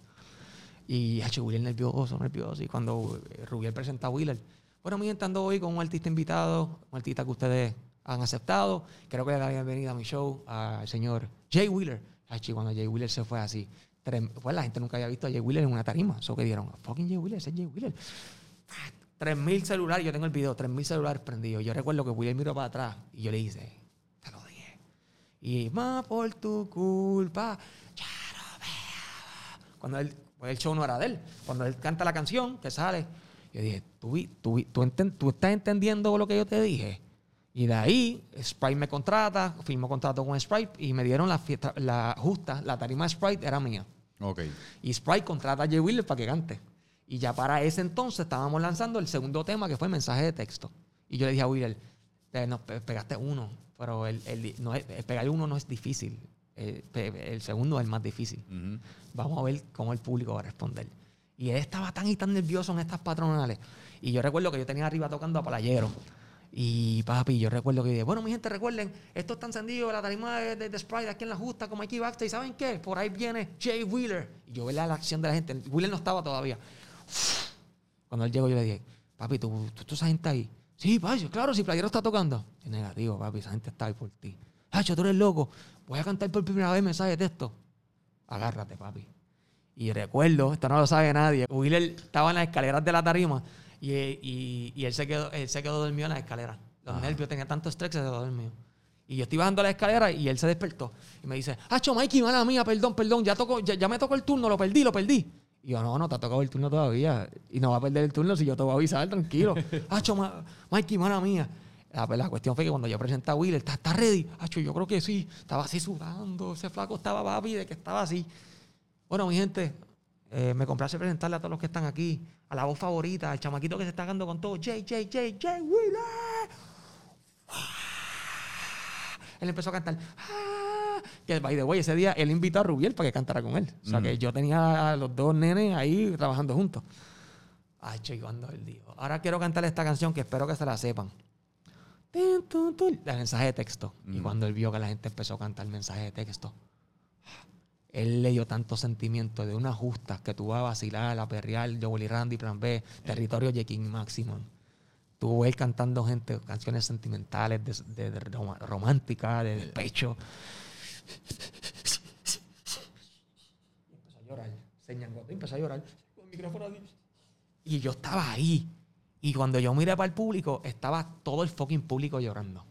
Y hecho Wheeler nervioso, nervioso. Y cuando eh, Rubiel presenta a Wheeler, bueno, mi gente ando hoy con un artista invitado, un artista que ustedes han aceptado. Creo que le da la bienvenida a mi show al señor Jay Wheeler. Y cuando Jay Wheeler se fue así, pues la gente nunca había visto a Jay Wheeler en una tarima. Eso que dieron, fucking Jay Wheeler, ese es Jay Wheeler. 3.000 celulares, yo tengo el video, 3.000 celulares prendidos. Yo recuerdo que Wheeler miró para atrás y yo le hice, te lo dije. Y más por tu culpa, ya no veo. Cuando él, pues el show no era de él. Cuando él canta la canción, que sale, yo dije, ¿tú, tú, tú, enten- tú estás entendiendo lo que yo te dije? Y de ahí, Sprite me contrata, firmó contrato con Sprite y me dieron la fiesta, la justa, la tarima de Sprite era mía. Ok. Y Sprite contrata a Jay Wheeler para que cante. Y ya para ese entonces estábamos lanzando el segundo tema que fue mensaje de texto. Y yo le dije a Wheeler, "Eh, no, pe- pegaste uno, pero el, el- no el pegar uno no es difícil. Eh, el segundo es el más difícil. Vamos a ver cómo el público va a responder. Y él estaba tan y tan nervioso en estas patronales. Y yo recuerdo que yo tenía arriba tocando a Playero. Y papi, yo recuerdo que dije, bueno, mi gente, recuerden, esto está encendido, la tarima de, de, de Sprite aquí en la justa, como aquí Baxter. ¿Y saben qué? Por ahí viene Jay Wheeler. Y yo veía la acción de la gente. Wheeler no estaba todavía. Cuando él llegó, yo le dije, papi, ¿tú, tú, tú esa gente ahí? Sí, papi, claro, si Playero está tocando. Y negativo, papi, esa gente está ahí por ti. Hacho, tú eres loco. Voy a cantar por primera vez mensaje de texto. Agárrate, papi. Y recuerdo, esto no lo sabe nadie, Wheeler estaba en las escaleras de la tarima y, y- y él, se quedó, él se quedó dormido en las escaleras. Los nervios, tenía tanto estrés que se quedó dormido. Y yo estoy bajando la escalera y él se despertó. Y me dice, Hacho, Mikey, mala mía, perdón, perdón, ya, tocó, ya, ya me tocó el turno, lo perdí, lo perdí. Y yo, no, no te ha tocado el turno todavía. Y no va a perder el turno si yo te voy a avisar, tranquilo. Hacho, ma- Mikey, mala mía. La, la cuestión fue que cuando yo presenté a Will, ¿está, está ready? Hacho, yo creo que sí. Estaba así sudando. Ese flaco estaba papi de que estaba así. Bueno, mi gente, eh, me complace presentarle a todos los que están aquí. A la voz favorita, al chamaquito que se está dando con todo. Jay, Jay, Jay, Jay, Wheeler. Él empezó a cantar. "Ah", Que, by the way, ese día él invitó a Rubiel para que cantara con él. O sea, que yo tenía a los dos nenes ahí trabajando juntos. Ay, che, cuando él dijo, ahora quiero cantar esta canción que espero que se la sepan. El mensaje de texto. Y cuando él vio que la gente empezó a cantar el mensaje de texto, él le dio tanto sentimiento de unas justas que tú vas a vacilar, a perrear, yo Willy Randy, Plan B, Territorio Jekin Maximum. Tuvo él cantando gente, canciones sentimentales, de, de- de roma- románticas, de despecho. Y empezó a llorar. Se y empezó a llorar. Con el micrófono así. Y yo estaba ahí. Y cuando yo miré para el público, estaba todo el fucking público llorando.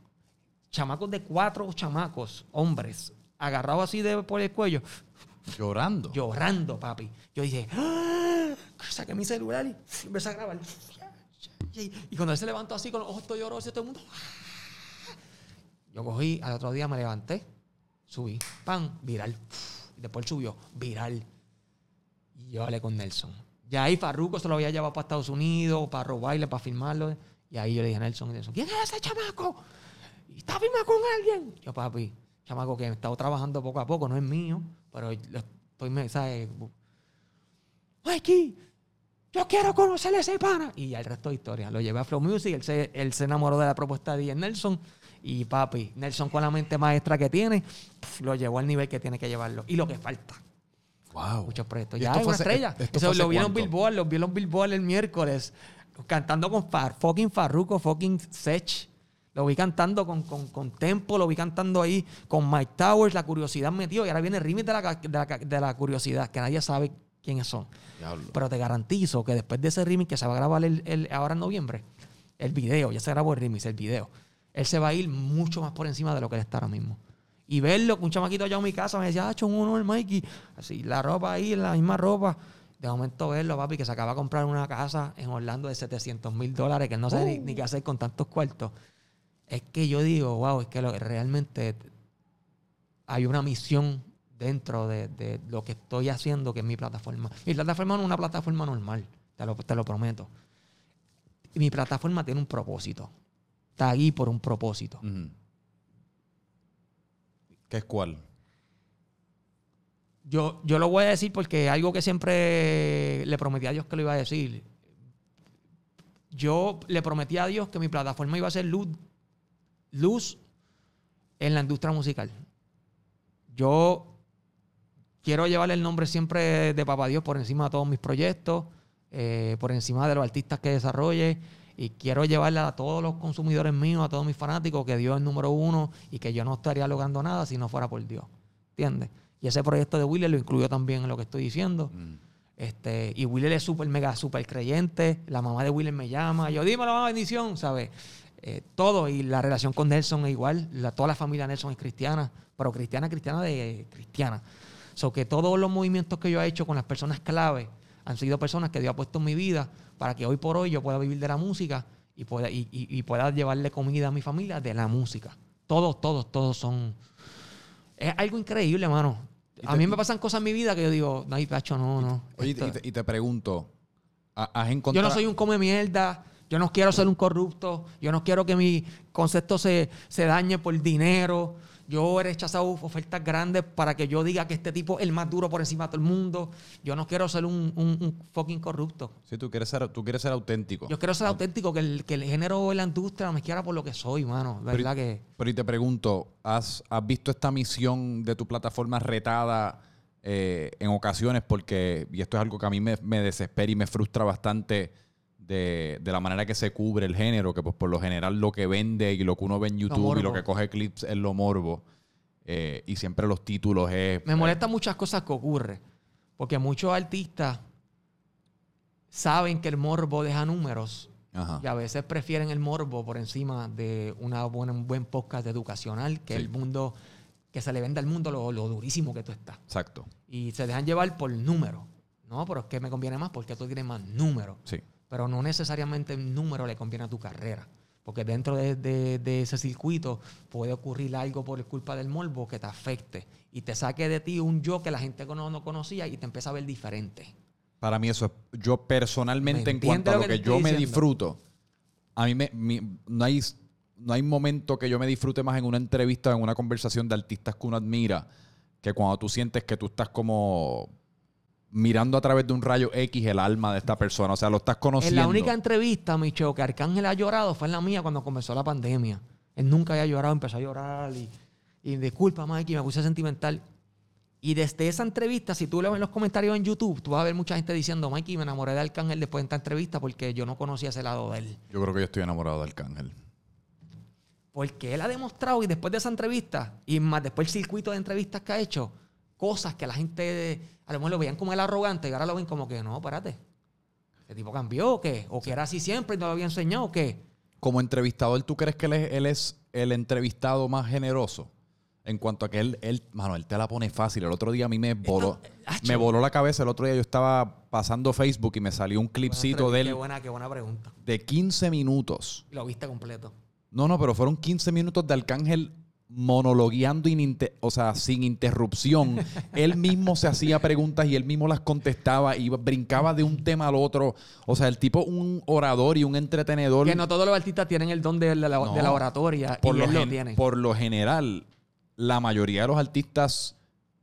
Chamacos de cuatro chamacos, hombres, agarrados así de, por el cuello, Llorando. llorando, papi. Yo dije, ¡Ah! saqué mi celular y empecé a grabar. Y, cuando él se levantó así con los ojos todos llorosos, todo el mundo. ¡ah! Yo cogí, al otro día me levanté, subí, pan, viral. Y después él subió, viral. Y yo hablé con Nelson. Ya ahí Farruko se lo había llevado para Estados Unidos, para robarle, para filmarlo. Y ahí yo le dije a Nelson, Nelson, ¿quién es ese chamaco? Está filmando con alguien. Yo, papi, chamaco que he estado trabajando poco a poco, no es mío, pero estoy, ¿sabes? Mikey, yo quiero conocer a ese pana. Y ya el resto de historia. Lo llevé a Flow Music, él se, él se enamoró de la propuesta de Nelson. Y papi, Nelson con la mente maestra que tiene, lo llevó al nivel que tiene que llevarlo. Y lo que falta. Wow. Muchos proyectos. ¿Y Ya es una hace- estrella. Eso lo vi en los cuánto? Billboard, lo vi en los Billboard el miércoles. Cantando con Far, fucking Farruko, fucking Sech. Lo vi cantando con, con, con Tempo, lo vi cantando ahí con Mike Towers, la curiosidad metió. Y ahora viene el remix de la, de la curiosidad, que nadie sabe quiénes son. Diablo. Pero te garantizo que después de ese remix que se va a grabar el, el- ahora en noviembre, el video, ya se grabó el remix, el video, él se va a ir mucho más por encima de lo que él está ahora mismo. Y verlo, que un chamaquito allá en mi casa me decía, ah, un el Mikey, así, la ropa ahí, la misma ropa. De momento verlo, papi, que se acaba de comprar una casa en Orlando de 700 mil dólares, que no sabe ni, ni qué hacer con tantos cuartos. Es que yo digo, wow, es que realmente hay una misión dentro de, de lo que estoy haciendo, que es mi plataforma. Mi plataforma no es una plataforma normal, te lo, te lo prometo. Mi plataforma tiene un propósito. Está ahí por un propósito. ¿Qué es cuál? Yo, yo lo voy a decir porque algo que siempre le prometí a Dios que lo iba a decir. Yo le prometí a Dios que mi plataforma iba a ser luz, luz en la industria musical. Yo quiero llevarle el nombre siempre de Papá Dios por encima de todos mis proyectos, eh, por encima de los artistas que desarrolle. Y quiero llevarle a todos los consumidores míos, a todos mis fanáticos, que Dios es el número uno y que yo no estaría logrando nada si no fuera por Dios. ¿Entiendes? Y ese proyecto de Willer lo incluyo también en lo que estoy diciendo. Mm. Este, y Willer es súper, mega, súper creyente. La mamá de Willer me llama. Yo, dímelo, mamá, bendición, ¿sabes? Eh, todo. Y la relación con Nelson es igual. La, toda la familia Nelson es cristiana. Pero cristiana, cristiana de cristiana. So que todos los movimientos que yo he hecho con las personas clave han sido personas que Dios ha puesto en mi vida para que hoy por hoy yo pueda vivir de la música y pueda, y, y- y pueda llevarle comida a mi familia de la música. Todos, todos, todos son... Es algo increíble, hermano. A mí me pasan cosas en mi vida que yo digo, no, Pacho, no, no. Oye, y te, y te pregunto, ¿ha- ¿has yo encontrado... no soy un come mierda. Yo no quiero ser un corrupto. Yo no quiero que mi concepto se, se dañe por dinero. Yo he rechazado ofertas grandes para que yo diga que este tipo es el más duro por encima de todo el mundo. Yo no quiero ser un, un- un fucking corrupto. Sí, tú quieres ser, tú quieres ser auténtico. Yo quiero ser auténtico, que el, que el género de la industria me quiera por lo que soy, mano. Pero- ¿Verdad que? Pero y te pregunto, ¿has, has visto esta misión de tu plataforma retada eh, en ocasiones? Porque, y esto es algo que a mí me, me desespera y me frustra bastante de, de la manera que se cubre el género, que pues por lo general lo que vende y lo que uno ve en YouTube y lo que coge clips es lo morbo. Eh, y siempre los títulos es... Me molestan muchas cosas que ocurren. Porque muchos artistas saben que el morbo deja números Ajá. y a veces prefieren el morbo por encima de una buena, un buen podcast educacional que Sí. el mundo, que se le venda al mundo lo, lo durísimo que tú estás. Exacto. Y se dejan llevar por número. No, pero es que me conviene más porque tú tienes más números. Sí. Pero no necesariamente el número le conviene a tu carrera. Porque dentro de, de- de ese circuito puede ocurrir algo por culpa del morbo que te afecte y te saque de ti un yo que la gente no, no conocía y te empieza a ver diferente. Para mí eso es, yo personalmente ¿Me en cuanto a lo lo que yo me disfruto, a mí me, mi- no, hay, no hay momento que yo me disfrute más en una entrevista, en una conversación de artistas que uno admira, que cuando tú sientes que tú estás como mirando a través de un rayo X el alma de esta persona, o sea, lo estás En conociendo. la única entrevista, Micheo, que Arcángel ha llorado fue en la mía cuando comenzó la pandemia. Él nunca había llorado, empezó a llorar y, y disculpa, Mikey, me puse sentimental. Y desde esa entrevista, si tú lees en los comentarios en YouTube, tú vas a ver mucha gente diciendo, Mikey, me enamoré de Arcángel después de esta entrevista porque yo no conocía ese lado de él. Yo creo que yo estoy enamorado de Arcángel. Porque él ha demostrado, y después de esa entrevista, y más después el circuito de entrevistas que ha hecho, cosas que la gente a lo mejor lo veían como el arrogante y ahora lo ven como que no, espérate. ¿Ese tipo cambió o qué? ¿O que era así siempre y no lo había enseñado o qué? Como entrevistador, ¿tú crees que él es, él es el entrevistado más generoso? En cuanto a que él, él, mano, él te la pone fácil. El otro día a mí me voló, me voló la cabeza. El otro día yo estaba pasando Facebook y me salió un clipcito de Qué él buena, qué buena pregunta. de 15 minutos. Lo viste completo. No, no, pero fueron 15 minutos de Arcángel monologueando ininte- o sea, sin interrupción. él mismo se hacía preguntas y él mismo las contestaba y brincaba de un tema al otro. O sea, el tipo un orador y un entretenedor. Que no todos los artistas tienen el don de la, No. de la oratoria por y lo, él lo tiene. por lo general, la mayoría de los artistas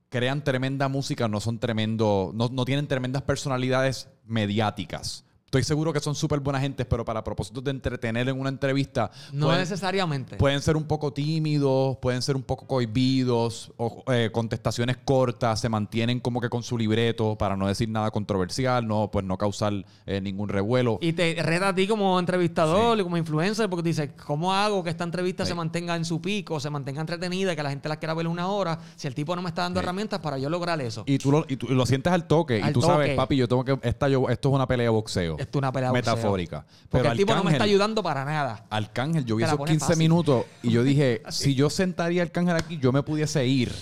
crean tremenda música, no son tremendo, no, no tienen tremendas personalidades mediáticas. Estoy seguro que son súper buenas gentes, pero para propósitos de entretener en una entrevista, no pueden, necesariamente. pueden ser un poco tímidos, pueden ser un poco cohibidos, o eh, contestaciones cortas, se mantienen como que con su libreto para no decir nada controversial, no, pues no causar eh, ningún revuelo. y te reta a ti como entrevistador y como influencer porque te dice, ¿cómo hago que esta entrevista Sí. se mantenga en su pico, se mantenga entretenida, que la gente la quiera ver una hora, si el tipo no me está dando Sí. herramientas para yo lograr eso? Y tú lo, y tú lo sientes al toque. Al y tú sabes, papi, yo tengo que. Esta yo, esto es una pelea de boxeo. Esto es una pelea de boxeo. Metafórica. Porque Pero el tipo no me está ayudando para nada. Arcángel, yo vi esos pone 15 fácil. minutos y yo dije, si yo sentaría a Arcángel aquí, yo me pudiese ir.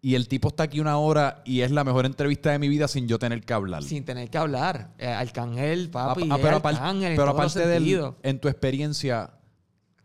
Y el tipo está aquí una hora y es la mejor entrevista de mi vida sin yo tener que hablar. Sin tener que hablar. Eh, Arcángel, papi, ah, pero Arcángel en pero aparte del, en tu experiencia,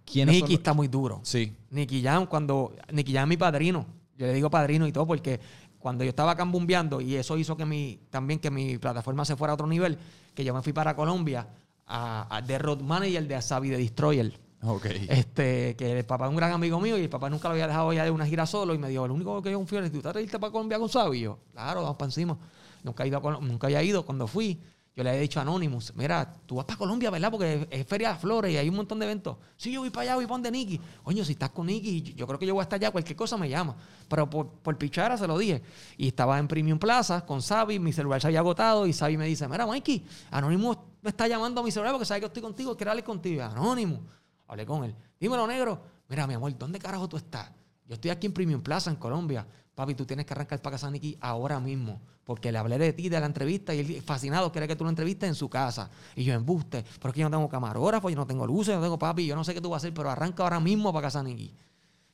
¿quiénes Nicky son? está muy duro. Sí. Nicky Jam, cuando. Nicky Jam es mi padrino. Yo le digo padrino y todo porque cuando yo estaba cambumbeando y eso hizo que mi, también que mi plataforma se fuera a otro nivel, que yo me fui para Colombia a, a- de road manager de Asabi de Destroyer. Ok. Este, que el papá es un gran amigo mío y el papá nunca lo había dejado ya de una gira solo y me dijo, lo único que yo confío es, ¿tú te irte para Colombia con Sabi? Y yo, claro, vamos para encima. Nunca, he ido a nunca había ido. Cuando fui, yo le había dicho a Anonymous, mira, tú vas para Colombia, ¿verdad? Porque es, Feria de Flores y hay un montón de eventos. Sí, yo voy para allá, voy para donde Nicky. Coño, si estás con Nicky, yo- creo que yo voy hasta allá, cualquier cosa me llama. Pero por, por pichara se lo dije. Y estaba en Premium Plaza con Sabi, mi celular se había agotado y Sabi me dice, mira, Mikey, Anonymous me está llamando a mi celular porque sabe que estoy contigo, quiere hablar contigo. Anonymous. Hablé con él. Dímelo, negro. Mira, mi amor, ¿dónde carajo tú estás? Yo estoy aquí en Premium Plaza, en Colombia. Papi, tú tienes que arrancar para casa Nicky ahora mismo. Porque le hablé de ti, de la entrevista, y él fascinado quiere que tú lo entrevistes en su casa. Y yo embuste. Pero es que yo no tengo camarógrafo, yo no tengo luces, yo no tengo papi, yo no sé qué tú vas a hacer, pero arranca ahora mismo para casa Nicky.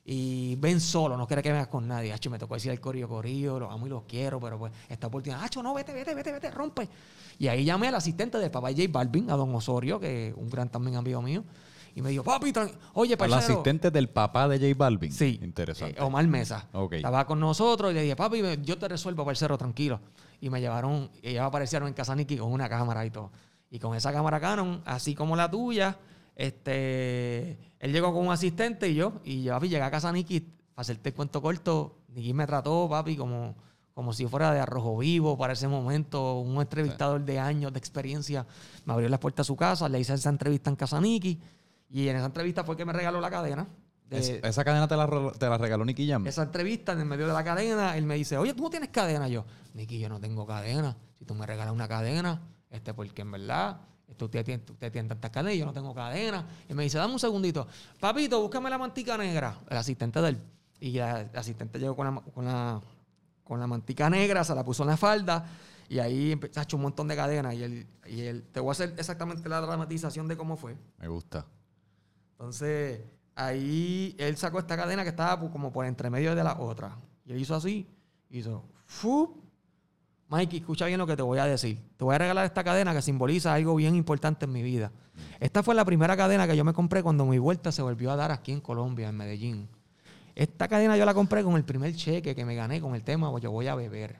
Y ven solo, no quiere que vengas con nadie. Hacho, me tocó decir el corillo corillo, los amo y los quiero, pero pues esta oportunidad, Hacho, no, vete, vete, vete, vete, rompe. Y ahí llamé al asistente del papá J Balvin, a don Osorio, que es un gran también amigo mío. Y me dijo, papi, oye, Al parcero. asistente del papá de J Balvin. Sí. Interesante. Eh, Omar Mesa. Ok. Estaba con nosotros y le dije, papi, yo te resuelvo, parcero, tranquilo. Y me llevaron, ellos aparecieron en casa Nicky con una cámara y todo. Y con esa cámara Canon, así como la tuya, este, él llegó con un asistente y yo, y yo, papi, llegué a casa Nicky, para hacerte el cuento corto, Nicky me trató, papi, como, como si fuera de arrojo vivo para ese momento, un entrevistador de años de experiencia. Me abrió las puertas a su casa, le hice esa entrevista en casa Nicky, y en esa entrevista fue que me regaló la cadena. de- Es- esa cadena te la, te la regaló Nicky Jam. esa entrevista en el medio de la cadena, él me dice, oye, tú no tienes cadena. Yo, Nicky, yo no tengo cadena. Si tú me regalas una cadena, este, porque en verdad, este, usted tiene, usted tiene tantas cadenas y yo no tengo cadena. Y me dice, dame un segundito. Papito, búscame la mantica negra. El asistente de él. Y la- el asistente llegó con la, con la, con la mantica negra, se la puso en la falda. Y ahí empezó a echar un montón de cadenas. Y él, y él, te voy a hacer exactamente la dramatización de cómo fue. Me gusta. Entonces, ahí él sacó esta cadena que estaba pu- como por entre medio de la otra. Y él hizo así, hizo ¡fup! Mikey, escucha bien lo que te voy a decir. Te voy a regalar esta cadena que simboliza algo bien importante en mi vida. Esta fue la primera cadena que yo me compré cuando mi vuelta se volvió a dar aquí en Colombia, en Medellín. Esta cadena yo la compré con el primer cheque que me gané con el tema Yo voy a beber.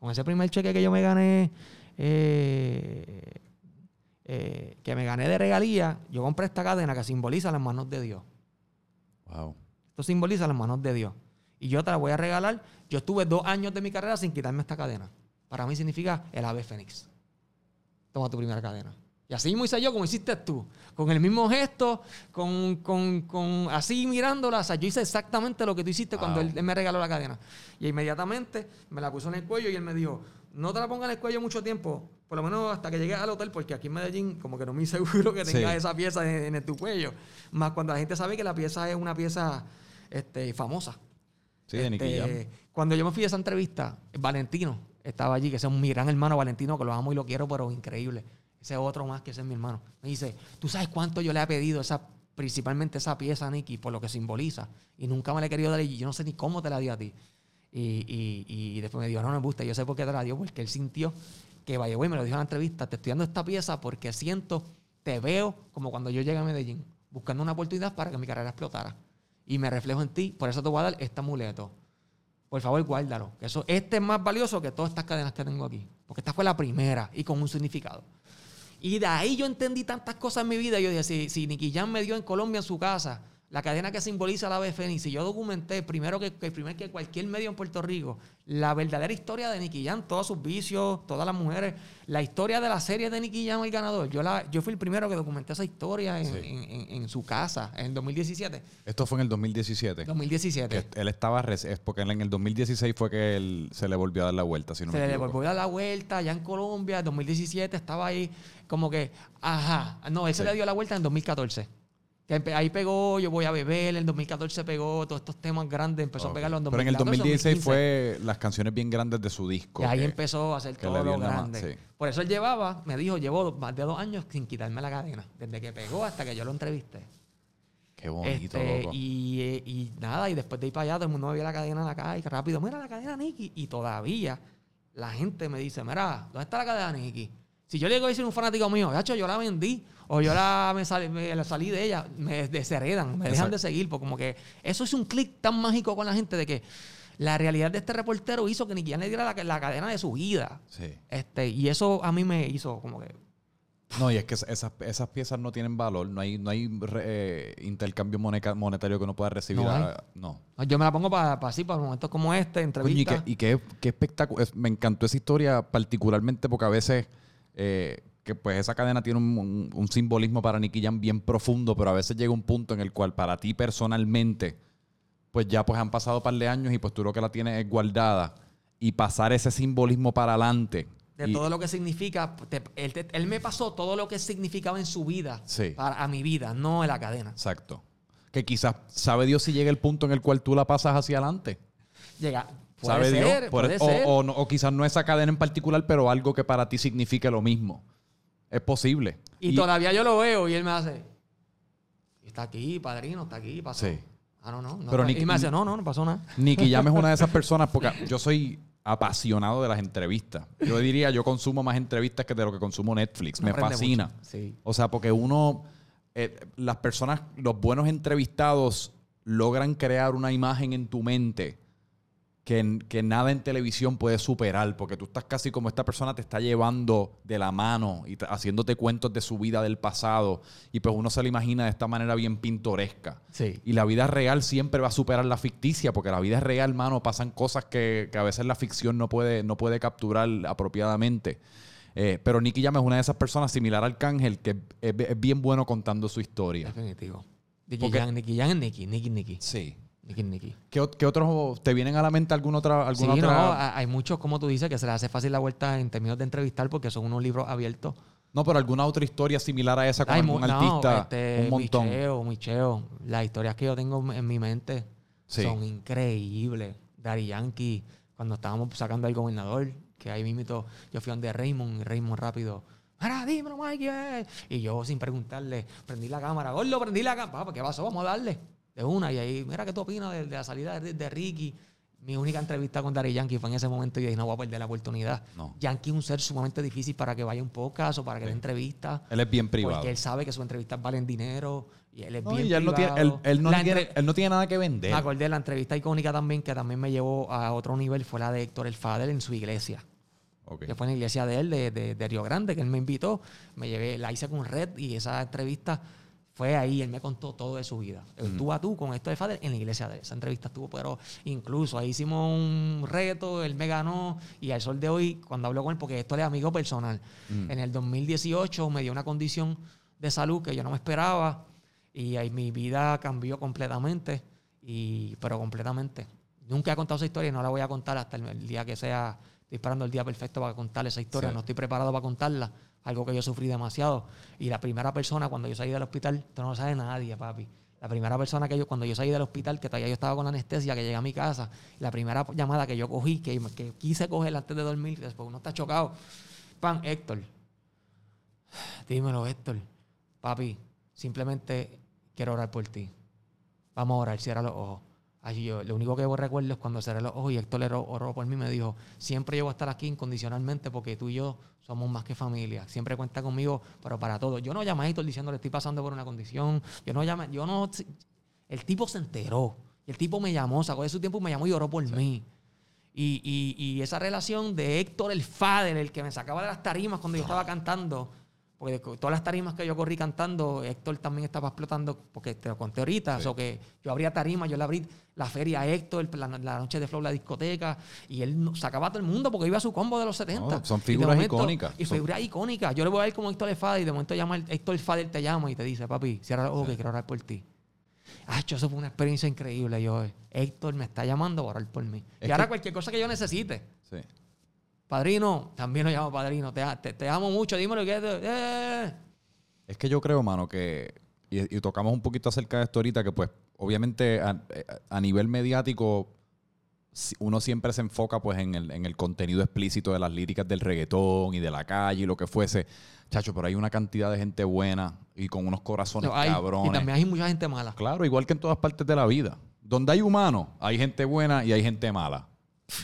Con ese primer cheque que yo me gané, eh, eh, que me gané de regalía, yo compré esta cadena que simboliza las manos de Dios. Wow. Esto simboliza las manos de Dios. Y yo te la voy a regalar. Yo estuve dos años de mi carrera sin quitarme esta cadena. Para mí significa el ave fénix. Toma tu primera cadena. Y así mismo hice yo como hiciste tú. Con el mismo gesto, con, con, con así mirándola. O sea, yo hice exactamente lo que tú hiciste cuando él, me regaló la cadena. Y inmediatamente me la puso en el cuello y él me dijo, no te la pongas en el cuello mucho tiempo, por lo menos hasta que llegues al hotel, porque aquí en Medellín como que no me seguro que tengas esa pieza en, tu cuello. Más cuando la gente sabe que la pieza es una pieza este, famosa. Sí, de este, Cuando yo me fui a esa entrevista, Valentino estaba allí, que es mi gran hermano Valentino, que lo amo y lo quiero, pero increíble. Ese otro más que ese es mi hermano. Me dice, ¿tú sabes cuánto yo le he pedido esa, principalmente esa pieza a Nicky por lo que simboliza? Y nunca me la he querido dar y yo no sé ni cómo te la di a ti. Y, y, después me dijo, no, no me gusta. Yo sé por qué te la dio, porque él sintió que vaya, me lo dijo en la entrevista, te estoy dando esta pieza porque siento, te veo como cuando yo llegué a Medellín, buscando una oportunidad para que mi carrera explotara. Y me reflejo en ti, por eso te voy a dar este amuleto. Por favor, guárdalo. Eso, este es más valioso que todas estas cadenas que tengo aquí. Porque esta fue la primera y con un significado. Y de ahí yo entendí tantas cosas en mi vida. Yo dije, si, si Nicky Jam me dio en Colombia en su casa la cadena que simboliza la ave fénix, y yo documenté primero que, que, primero que cualquier medio en Puerto Rico la verdadera historia de Nicky Jam, todos sus vicios, todas las mujeres, la historia de la serie de Nicky Jam, el ganador. Yo, la, yo fui el primero que documenté esa historia en, su casa en 2017. Esto fue en el 2017. 2017. él estaba, es porque en el 2016 fue que él se le volvió a dar la vuelta, si no Se le volvió a dar la vuelta allá en Colombia, en 2017 estaba ahí como que, ajá, no, él se le dio la vuelta en 2014 ahí pegó Yo Voy a Beber, en 2014 pegó todos estos temas grandes, empezó a pegarlo en 2014. Pero en el 2016 fue las canciones bien grandes de su disco. Y ahí empezó a hacer todo lo grande. Por eso él llevaba, me dijo, llevó más de dos años sin quitarme la cadena, desde que pegó hasta que yo lo entrevisté. Qué bonito, este, Y, y, nada, y después de ir para allá, todo el mundo me vio la cadena en la calle, rápido, mira la cadena Nicky. Y todavía la gente me dice, mira, ¿dónde está la cadena Nicky? Si yo le digo a decir un fanático mío, hecho, yo la vendí, o yo la, me, salí de ella, me desheredan, me dejan de seguir, porque como que eso es un clic tan mágico con la gente de que la realidad de este reportero hizo que ni quien le diera la, cadena de su vida. Sí. Este, y eso a mí me hizo como que. No, y es que esas, esas piezas no tienen valor, no hay, no hay eh, intercambio monetario que uno pueda recibir. No, Yo me la pongo para así, para momentos como este, entrevistas. y qué, qué, espectáculo. Me encantó esa historia, particularmente porque a veces eh, que pues esa cadena tiene un, simbolismo para Nicky Jam bien profundo, pero a veces llega un punto en el cual para ti personalmente, pues ya pues han pasado un par de años y pues tú lo que la tienes es guardada y pasar ese simbolismo para adelante. De todo lo que significa, él, me pasó todo lo que significaba en su vida, para, a mi vida, no en la cadena. Exacto. Que quizás sabe Dios si llega el punto en el cual tú la pasas hacia adelante. Llega, Puede ser, puede ser. O, o, quizás no esa cadena en particular, pero algo que para ti signifique lo mismo. Es posible. Y, todavía yo lo veo y él me hace. Está aquí, padrino, está aquí, pasó. Sí. Ah, no, no. pero y me hace, no, no, no pasó nada. Nicky Jam es una de esas personas, porque yo soy apasionado de las entrevistas. Yo diría, yo consumo más entrevistas que de lo que consumo Netflix. me fascina. Sí. O sea, porque uno, eh, las personas, los buenos entrevistados logran crear una imagen en tu mente que, nada en televisión puede superar, porque tú estás casi como esta persona te está llevando de la mano y haciéndote cuentos de su vida del pasado, y pues uno se lo imagina de esta manera bien pintoresca. Sí. Y la vida real siempre va a superar la ficticia, porque la vida real, mano, pasan cosas que, a veces la ficción no puede, no puede capturar apropiadamente. Eh, pero Nicky Jam es una de esas personas similar al Cángel que es, bien bueno contando su historia. Definitivo. Nicky Jam, Nicky Jam Nicky, Nicky, Nicky. Sí. Nicky Nicky. ¿Qué, otros te vienen a la mente alguna otra? Alguna sí, otra? no, hay muchos, como tú dices, que se les hace fácil la vuelta en términos de entrevistar porque son unos libros abiertos. No, pero alguna otra historia similar a esa con algún artista. Este, un montón. Micheo, Micheo. Las historias que yo tengo en mi mente son increíbles. Dari Yankee, cuando estábamos sacando al gobernador, que ahí mismo yo fui donde Raymond, y Raymond rápido. Mira, dímelo, Mike. Y yo sin preguntarle, prendí la cámara. Gordo, prendí la cámara. ¿Qué pasó? Vamos a darle de una. Y ahí, mira, ¿qué tú opinas de, la salida de, Ricky? Mi única entrevista con Dari Yankee fue en ese momento y dije, no voy a perder la oportunidad. No. Yankee es un ser sumamente difícil para que vaya a un podcast o para que dé entrevistas. Él es bien privado. Porque él sabe que sus entrevistas valen dinero y él es No, bien y él, no tiene, privado. él, él no La tiene, entre- él no tiene nada que vender. Me acordé, la entrevista icónica también, que también me llevó a otro nivel, fue la de Héctor El Fader en su iglesia. Ok. Que fue en la iglesia de él, de, de- de Río Grande, que él me invitó. Me llevé, la hice con Red y esa entrevista fue ahí. Él me contó todo de su vida. El Tú a tú con Héctor El Fader en la iglesia de él. Esa entrevista estuvo, pero incluso ahí hicimos un reto, él me ganó y al sol de hoy, cuando hablo con él, porque esto es amigo personal, en el 2018 me dio una condición de salud que yo no me esperaba y ahí mi vida cambió completamente, y, pero completamente. Nunca he contado esa historia y no la voy a contar hasta el, el día que sea. Estoy esperando el día perfecto para contar esa historia. Sí. No estoy preparado para contarla. Algo que yo sufrí demasiado. Y la primera persona cuando yo salí del hospital, esto no lo sabe nadie, papi. La primera persona que yo, cuando yo salí del hospital, que todavía yo estaba con anestesia, que llegué a mi casa, la primera llamada que yo cogí, que, que quise coger antes de dormir, después uno está chocado. Pan, Héctor. Dímelo, Héctor. Papi, simplemente quiero orar por ti. Vamos a orar, cierra los ojos. Ay, yo, lo único que recuerdo es cuando cerré los ojos y Héctor oró, oró por mí me dijo, siempre yo voy a estar aquí incondicionalmente porque tú y yo somos más que familia. Siempre cuenta conmigo, pero para todo. Yo no llamé a Héctor diciéndole estoy pasando por una condición. Yo no llamé, yo no... El tipo se enteró. Y el tipo me llamó, sacó de su tiempo y me llamó y oró por mí. Y, y- y esa relación de Héctor el Fader, el que me sacaba de las tarimas cuando yo estaba cantando, porque todas las tarimas que yo corrí cantando, Héctor también estaba explotando, porque te lo conté ahorita, Sí. o que yo abría tarimas, yo le abrí la feria a Héctor, la, la noche de Flow, la discoteca, y él sacaba a todo el mundo porque iba a su combo de los 70. No, son Y figuras icónicas. Y Son- figuras icónicas. Yo le voy a ir como Héctor Fader y de momento llama Héctor Fader te llama y te dice, papi, cierra los ojos que quiero orar por ti. Ah, eso fue una experiencia increíble. Yo, Héctor me está llamando a orar por mí. Es y ahora cualquier cosa que yo necesite. Sí. Padrino, también lo llamo padrino. Te, te, te amo mucho, dímelo que... Eh. Es que yo creo, mano, que. Y, y tocamos un poquito acerca de esto ahorita, que pues, obviamente, a, a nivel mediático, uno siempre se enfoca pues en el, en el contenido explícito de las líricas del reggaetón y de la calle y lo que fuese. Chacho, pero hay una cantidad de gente buena y con unos corazones No, hay- cabrones. y también hay mucha gente mala. Claro, igual que en todas partes de la vida. Donde hay humanos, hay gente buena y hay gente mala.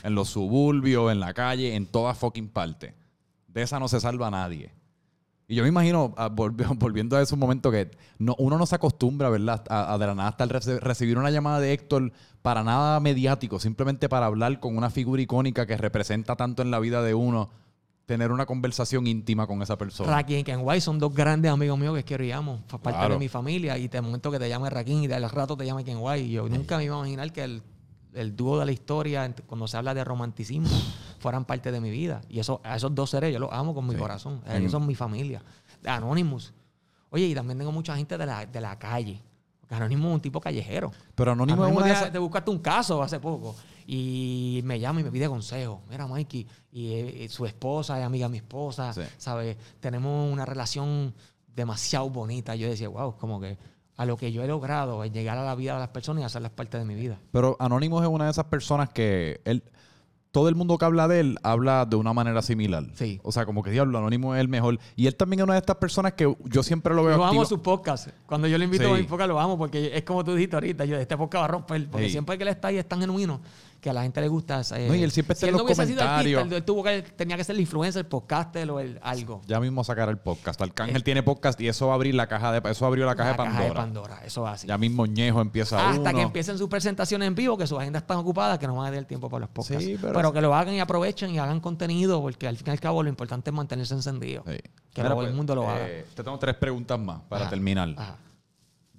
En los suburbios, en la calle, en todas fucking partes. De esa no se salva nadie. Y yo me imagino, ah, volvi- volviendo a ese momento, que no, uno no se acostumbra, ¿verdad? A, a de la nada hasta recibir una llamada de Héctor para nada mediático, simplemente para hablar con una figura icónica que representa tanto en la vida de uno, tener una conversación íntima con esa persona. Rakim y Ken White son dos grandes amigos míos que quiero y amo. Parte Claro. de mi familia. Y de momento que te llame Rakim y de al rato te llame Ken White. Y yo nunca me iba a imaginar que el, el dúo de la historia, cuando se habla de romanticismo, fueran parte de mi vida. Y eso, a esos dos seres yo los amo con mi Sí. corazón. Ellos son mi familia. Anonymous. Oye, y también tengo mucha gente de la, de la calle. Porque Anonymous es un tipo callejero. Pero Anónimo es una de te, te buscaste un caso hace poco y me llama y me pide consejo. Mira, Mikey, y, eh, eh, su esposa es amiga de mi esposa, Sí. ¿sabes? Tenemos una relación demasiado bonita. Yo decía, wow, como que a lo que yo he logrado es llegar a la vida de las personas y hacerlas parte de mi vida. Pero Anonymous es una de esas personas que él, todo el mundo que habla de él habla de una manera similar. Sí. O sea, como que diablo, Anonymous es el mejor. Y él también es una de estas personas que yo siempre lo veo Yo activo. amo sus podcasts. Cuando yo le invito Sí. a mi podcast, lo amo porque es como tú dijiste ahorita. Yo, este podcast va a romper. Porque Sí. siempre que él está ahí es tan genuino que a la gente le gusta. eh, No, y él siempre está si en él los no hubiese sido comentarios. artista, él tuvo que, tenía que ser el influencer, el podcaster o el algo. Ya mismo sacar el podcast. Arcángel Eh. tiene podcast y eso va a abrir la caja de eso abrió la caja, de, Pandora. Pandora, Eso va así. Ya mismo Ñejo empieza Hasta uno. que empiecen sus presentaciones en vivo, que sus agendas están ocupadas, que no van a tener tiempo para los podcasts. Sí, pero- pero, que lo hagan y aprovechen y hagan contenido, porque al fin y al cabo lo importante es mantenerse encendido. Sí. Que Mira, todo pues, el mundo lo eh, haga. Te tengo tres preguntas más para Ajá. terminar. Ajá.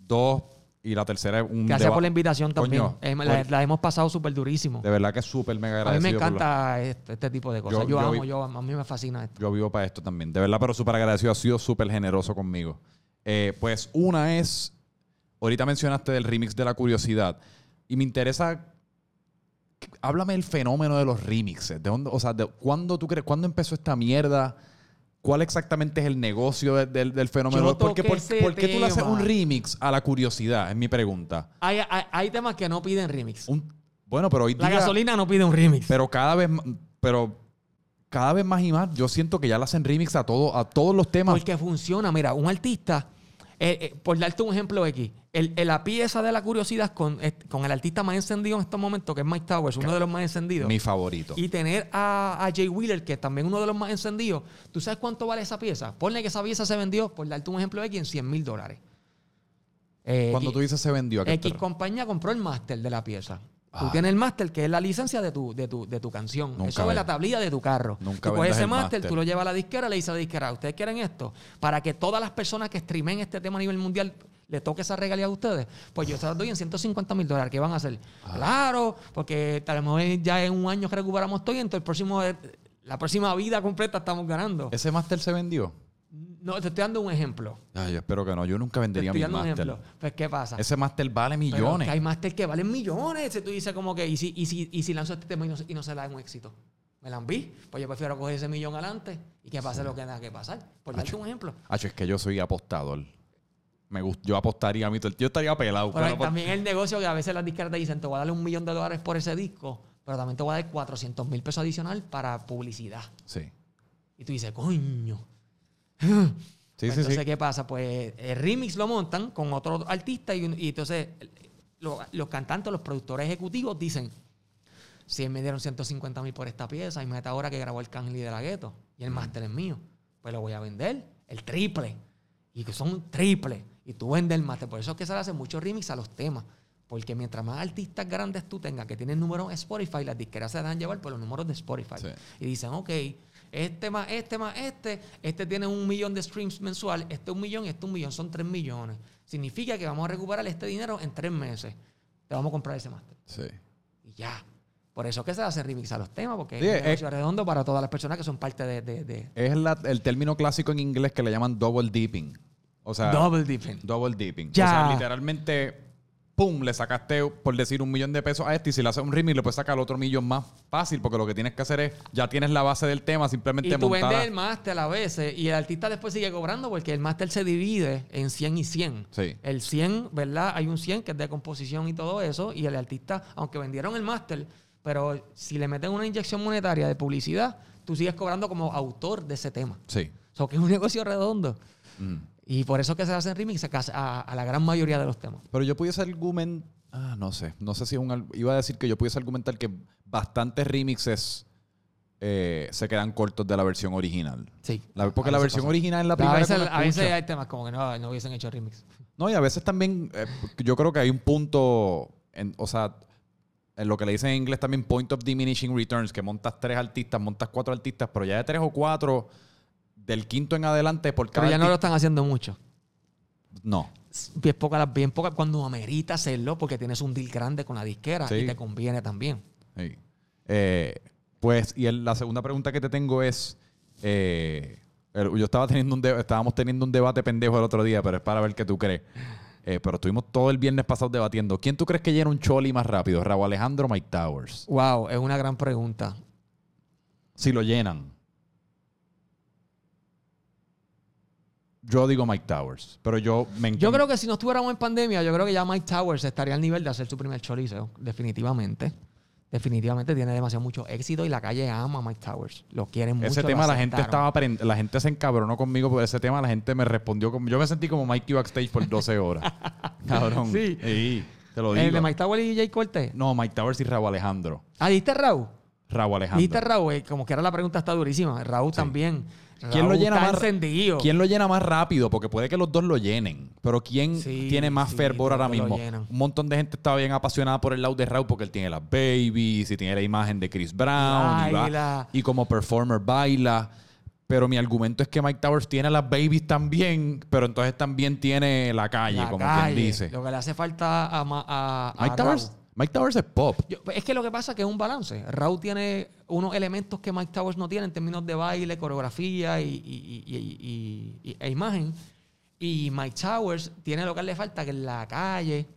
Dos y la tercera es un Gracias por la invitación también. Coño, la, hemos pasado súper durísimo. De verdad que es súper mega A mí agradecido. me encanta este, este tipo de cosas. Yo- Yo, yo amo, yo, a mí me fascina esto. Yo vivo para esto también. De verdad, pero súper agradecido. Ha sido súper generoso conmigo. Eh, pues una es, ahorita mencionaste del remix de la curiosidad. Y me interesa, háblame del fenómeno de los remixes. ¿De dónde, o sea, de, ¿cuándo tú crees, cuándo empezó esta mierda? ¿Cuál exactamente es el negocio de- del, del fenómeno? ¿Por qué, por- qué tú le haces un remix a la curiosidad? Es mi pregunta. Hay, hay, hay temas que no piden remix. Un- bueno, pero hoy La día... gasolina no pide un remix. Pero cada vez más... Pero cada vez más y más, yo siento que ya le hacen remix a todo, a todos los temas. Porque funciona. Mira, un artista Eh, eh, por darte un ejemplo aquí, el, el- la pieza de la curiosidad con, eh, con el artista más encendido en estos momentos, que es Mike Towers, uno de los más encendidos. Mi favorito. Y tener a, a Jay Wheeler, que es también uno de los más encendidos. ¿Tú sabes cuánto vale esa pieza? Ponle que esa pieza se vendió, por darte un ejemplo aquí, en 100 mil dólares. Eh, Cuando tú dices se vendió, ¿a qué X compañía compró el máster de la pieza. Tú Ah. tienes el máster, que es la licencia de tu, de tu, de tu canción. Nunca Eso es la tablilla de tu carro. nunca tú coges ese máster. tú lo llevas a la disquera, le dices a la disquera, ¿ustedes quieren esto? Para que todas las personas que streamen este tema a nivel mundial le toque esa regalía a ustedes. Pues yo se las doy en 150 mil dólares. ¿Qué van a hacer? Ah. Claro, porque tal vez ya en un año que recuperamos todo y entonces el próximo, la próxima vida completa estamos ganando. ¿Ese máster se vendió? No, te estoy dando un ejemplo. Ay, yo espero que no. Yo nunca Te vendería estoy mi dando un máster. ejemplo. Pues, ¿qué pasa? Ese máster vale Pero millones. que hay máster que valen millones. Si tú dices como que, ¿y si, y si, y si lanzo este tema y no, se- y no se da un éxito? ¿Me la vi? Pues yo prefiero coger ese millón adelante y que pase lo que tenga que pasar. Por darte un ejemplo. Hacho, es que yo soy apostador. Me gust- yo apostaría a mí. Yo estaría pelado. Pero pero también el negocio que a veces las disqueras te dicen, te voy a darle un millón de dólares por ese disco, pero también te voy a dar 400 mil pesos adicional para publicidad. Sí. Y tú dices, coño. Sí, Pues sí, entonces, sí. ¿qué pasa? Pues el remix lo montan con otro artista y, y entonces lo- los cantantes, los productores ejecutivos dicen, si me dieron 150 mil por esta pieza, y mete ahora que grabó el Cángel y de la Gueto y el máster es mío, pues lo voy a vender, el triple. Y que son triple. Y tú vendes el máster. Por eso es que se le hacen muchos remix a los temas. Porque mientras más artistas grandes tú tengas que tienen números en Spotify, las disqueras se dejan llevar por los números de Spotify. Y dicen, ok, este más este más este, este tiene un millón de streams mensual, este un millón este un millón, son tres millones. Significa que vamos a recuperar este dinero en tres meses. Te vamos a comprar ese máster. Sí. Y ya. Por eso que se hace remix a los temas, porque Sí, es es- redondo para todas las personas que son parte de, de- de Es la- el término clásico en inglés que le llaman double dipping. O sea, double dipping. double dipping. Ya. O sea, literalmente, pum, le sacaste, por decir, un millón de pesos a este y si le haces un remix le puedes sacar otro millón más fácil porque lo que tienes que hacer es, ya tienes la base del tema, simplemente Y tú montada. vendes el máster a veces y el artista después sigue cobrando porque el máster se divide en 100 y 100. Sí. El 100, ¿verdad? Hay un 100 que es de composición y todo eso y el artista, aunque vendieron el máster, pero si le meten una inyección monetaria de publicidad, tú sigues cobrando como autor de ese tema. Sí. O sea, que es un negocio redondo. Mm. Y por eso que se hacen remix a, la gran mayoría de los temas. Pero yo pudiese argumentar, ah, no sé, no sé si es un, iba a decir que yo pudiese argumentar que bastantes remixes eh, se quedan cortos de la versión original. Sí. La- porque la versión pasa. original es la primera a veces, a veces hay temas como que no, no hubiesen hecho remix. No, y a veces también, eh, yo creo que hay un punto, en, o sea, en lo que le dicen en inglés también point of diminishing returns, que montas tres artistas, montas cuatro artistas, pero ya de tres o cuatro, del quinto en adelante, por cada Pero ya no lo están haciendo mucho. No. Bien poca, bien poca cuando amerita hacerlo porque tienes un deal grande con la disquera Sí. y te conviene también. Sí. Eh, pues, y el- la segunda pregunta que te tengo es, eh, el- yo estaba teniendo un de- estábamos teniendo un debate pendejo el otro día, pero es para ver qué tú crees. Eh, pero estuvimos todo el viernes pasado debatiendo. ¿Quién tú crees que llena un choli más rápido? ¿Raúl Alejandro o Mike Towers? Wow, es una gran pregunta. Si lo llenan. Yo digo Mike Towers, pero yo me Yo creo que si no estuviéramos en pandemia, yo creo que ya Mike Towers estaría al nivel de hacer su primer chorizo, definitivamente. Definitivamente tiene demasiado mucho éxito y la calle ama a Mike Towers. Lo quieren mucho. ese tema la gente estaba aprend- la gente se encabronó conmigo por ese tema, la gente me respondió como yo me sentí como Mikey backstage por 12 horas. Cabrón. Sí. te lo digo. ¿El de Mike Towers y Jay Cortez? No, Mike Towers y Raúl Alejandro. Ah, ¿diste Raúl? Raúl Alejandro. ¿Diste Raúl? Eh, Como que era la pregunta está durísima. Raúl también. ¿Quién lo llena está más? encendido. ¿Quién lo llena más rápido? Porque puede que los dos lo llenen. Pero ¿quién Sí, tiene más sí, fervor ahora mismo? Un montón de gente estaba bien apasionada por el lado de Raúl porque él tiene las babies y tiene la imagen de Chris Brown. y va- Baila. y como performer baila. Pero mi argumento es que Mike Towers tiene las babies también, pero entonces también tiene la calle, La como calle. quien dice. Lo que le hace falta a, Ma- a, a Mike Towers. Mike Towers es pop. Yo- es que lo que pasa es que es un balance. Raúl tiene unos elementos que Mike Towers no tiene en términos de baile, coreografía y, e imagen. Y Mike Towers tiene lo que le falta, que en la calle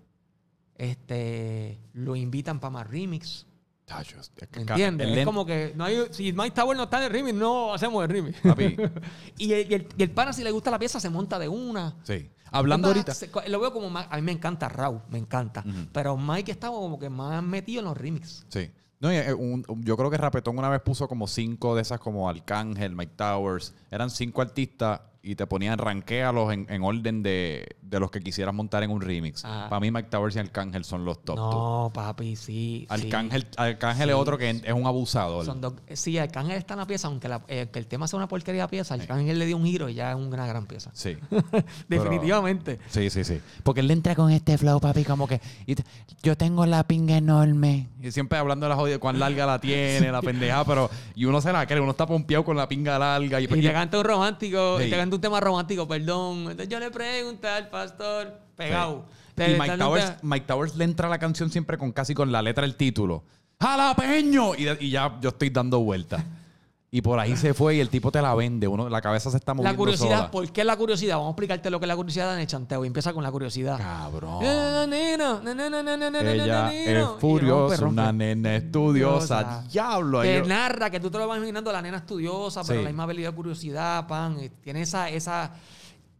este, lo invitan para más remix. Tacho, es que ¿Me ca- entiendes? Es como que no hay, si Mike Towers no está en el remix, no hacemos el remix. Y, el, y el- y el pana, si le gusta la pieza, se monta de una. sí. Hablando ahorita. Lo veo como más- A mí me encanta Raúl, me encanta. Pero Mike estaba como que más metido en los remix. Sí. No, y, eh, un- yo creo que Rapetón una vez puso como cinco de esas como Arcángel, Mike Towers. Eran cinco artistas y te ponían ranquealos en, en orden de, de los que quisieras montar en un remix. Ah. Para mí Mike Towers y Arcángel son los top two. No, papi, sí. sí. Arcángel, Arcángel es Sí. otro que es un abusador. Son dos- sí, Arcángel está en la pieza, aunque la- eh, que el tema sea una porquería de pieza, Arcángel le dio un giro y ya es una gran pieza. Sí. Definitivamente. Sí, sí, sí. Porque él entra con este flow, papi, como que y te- yo tengo la pinga enorme. Y siempre hablando de la jodida, cuán larga la tiene, la pendeja, pero. Y uno se la cree, uno está pompeado con la pinga larga. Y, Y te canta un romántico, Sí. y te canta un tema romántico, perdón. Entonces yo le pregunté al pastor, pegado. y Te- Mike Towers, Mike Towers le entra a la canción siempre con casi con la letra del título. ¡Jalapeño! Y, de- y ya yo estoy dando vueltas y por ahí se fue y el tipo te la vende. Uno, la cabeza se está moviendo. La curiosidad, ¿por qué la curiosidad? Vamos a explicarte lo que es la curiosidad en el chanteo. Y empieza con la curiosidad. Cabrón. Ella es furiosa, una nena estudiosa. Diablo. Te narra que tú te lo vas imaginando, la nena estudiosa, pero la misma habilidad de curiosidad, pan. Tiene esa, esa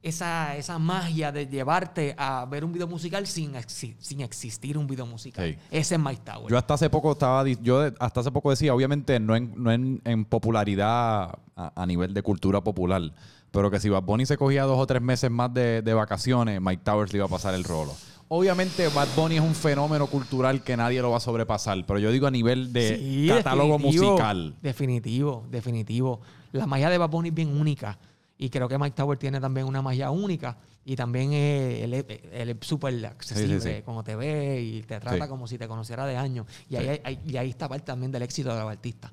esa, esa magia de llevarte a ver un video musical sin, exi- sin existir un video musical. Sí. Ese es Mike Tower. Yo hasta hace poco estaba, yo hasta hace poco decía, obviamente no en, no en, en popularidad a, a nivel de cultura popular, pero que si Bad Bunny se cogía dos o tres meses más de, de vacaciones, Mike Towers le iba a pasar el rolo. Obviamente Bad Bunny es un fenómeno cultural que nadie lo va a sobrepasar, pero yo digo a nivel de Sí, catálogo definitivo, musical. Definitivo, definitivo. La magia de Bad Bunny es bien única. Y creo que Mike Tower tiene también una magia única. Y también eh, él, es- súper accesible. Sí, sí, sí. Cuando te ve y te trata como si te conociera de años. Y, ahí, hay- y ahí está parte también del éxito de los artistas.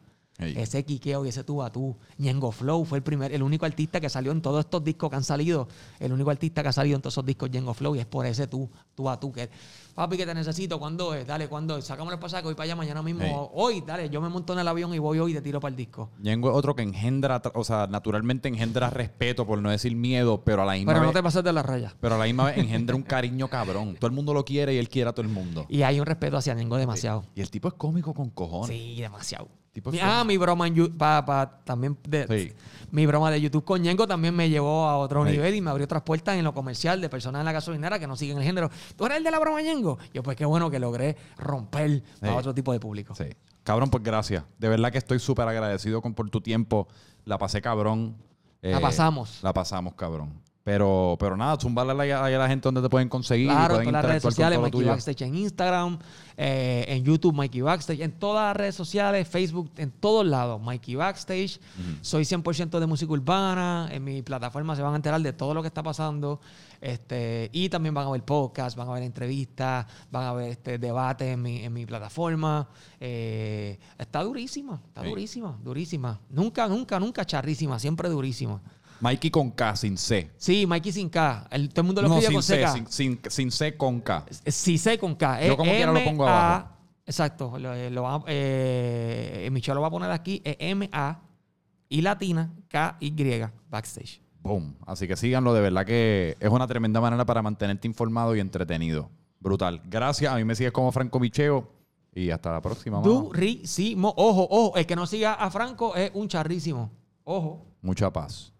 Ese quiqueo y ese tú a tú. Ñengo Flow fue el primer, el único artista que salió en todos estos discos que han salido. El único artista que ha salido en todos esos discos, Ñengo Flow. Y es por ese tú, tú a tú. Que, papi, que te necesito. ¿Cuándo es? Dale, ¿cuándo es? Sacamos el pasaje, voy para allá mañana mismo. Hoy, dale, yo me monto en el avión y voy hoy y te tiro para el disco. Ñengo es otro que engendra, o sea, naturalmente engendra respeto, por no decir miedo, pero a la misma Pero no te pases de la raya. pero a la misma vez engendra un cariño cabrón. Todo el mundo lo quiere y él quiere a todo el mundo. Y hay un respeto hacia Ñengo demasiado. Y el tipo es cómico con cojones. Sí, demasiado. Tipo Mi- ah, mi broma en pa- pa- también de, Sí. mi broma de YouTube con Ñengo también me llevó a otro Sí. nivel y me abrió otras puertas en lo comercial de personas en la gasolinera que no siguen el género. ¿Tú eres el de la broma Ñengo? Yo pues qué bueno que logré romper a Sí. otro tipo de público. Sí. Cabrón, pues gracias. De verdad que estoy súper agradecido con, por tu tiempo. La pasé cabrón. Eh, La pasamos. La pasamos, cabrón. Pero, pero nada, zumbarle a, a la gente donde te pueden conseguir. Claro, en todas las redes sociales, Mikey tuyo. Backstage en Instagram, eh, en YouTube, Mikey Backstage, en todas las redes sociales, Facebook, en todos lados, Mikey Backstage. Soy 100% de música urbana. En mi plataforma se van a enterar de todo lo que está pasando. Este, y también van a ver podcasts, van a ver entrevistas, van a ver este debate en mi, en mi plataforma. Eh, está durísima, está Sí. durísima, durísima. Nunca, nunca, nunca charrísima, siempre durísima. Mikey con K, sin C. Sí, Mikey sin K. El- todo el mundo lo No, sin con C, sin, sin, sin C con K. Sí sé con K. Yo como quiera lo pongo abajo. Exacto. Lo, eh, lo va- eh, Michelle lo va a poner aquí. M-A y latina K-Y backstage. Boom. Así que síganlo, de verdad que es una tremenda manera para mantenerte informado y entretenido. Brutal. Gracias. A mí me sigues como Franco Micheo. Y hasta la próxima. Durísimo. Ojo, ojo. El que no siga a Franco es un charrísimo. Ojo. Mucha paz.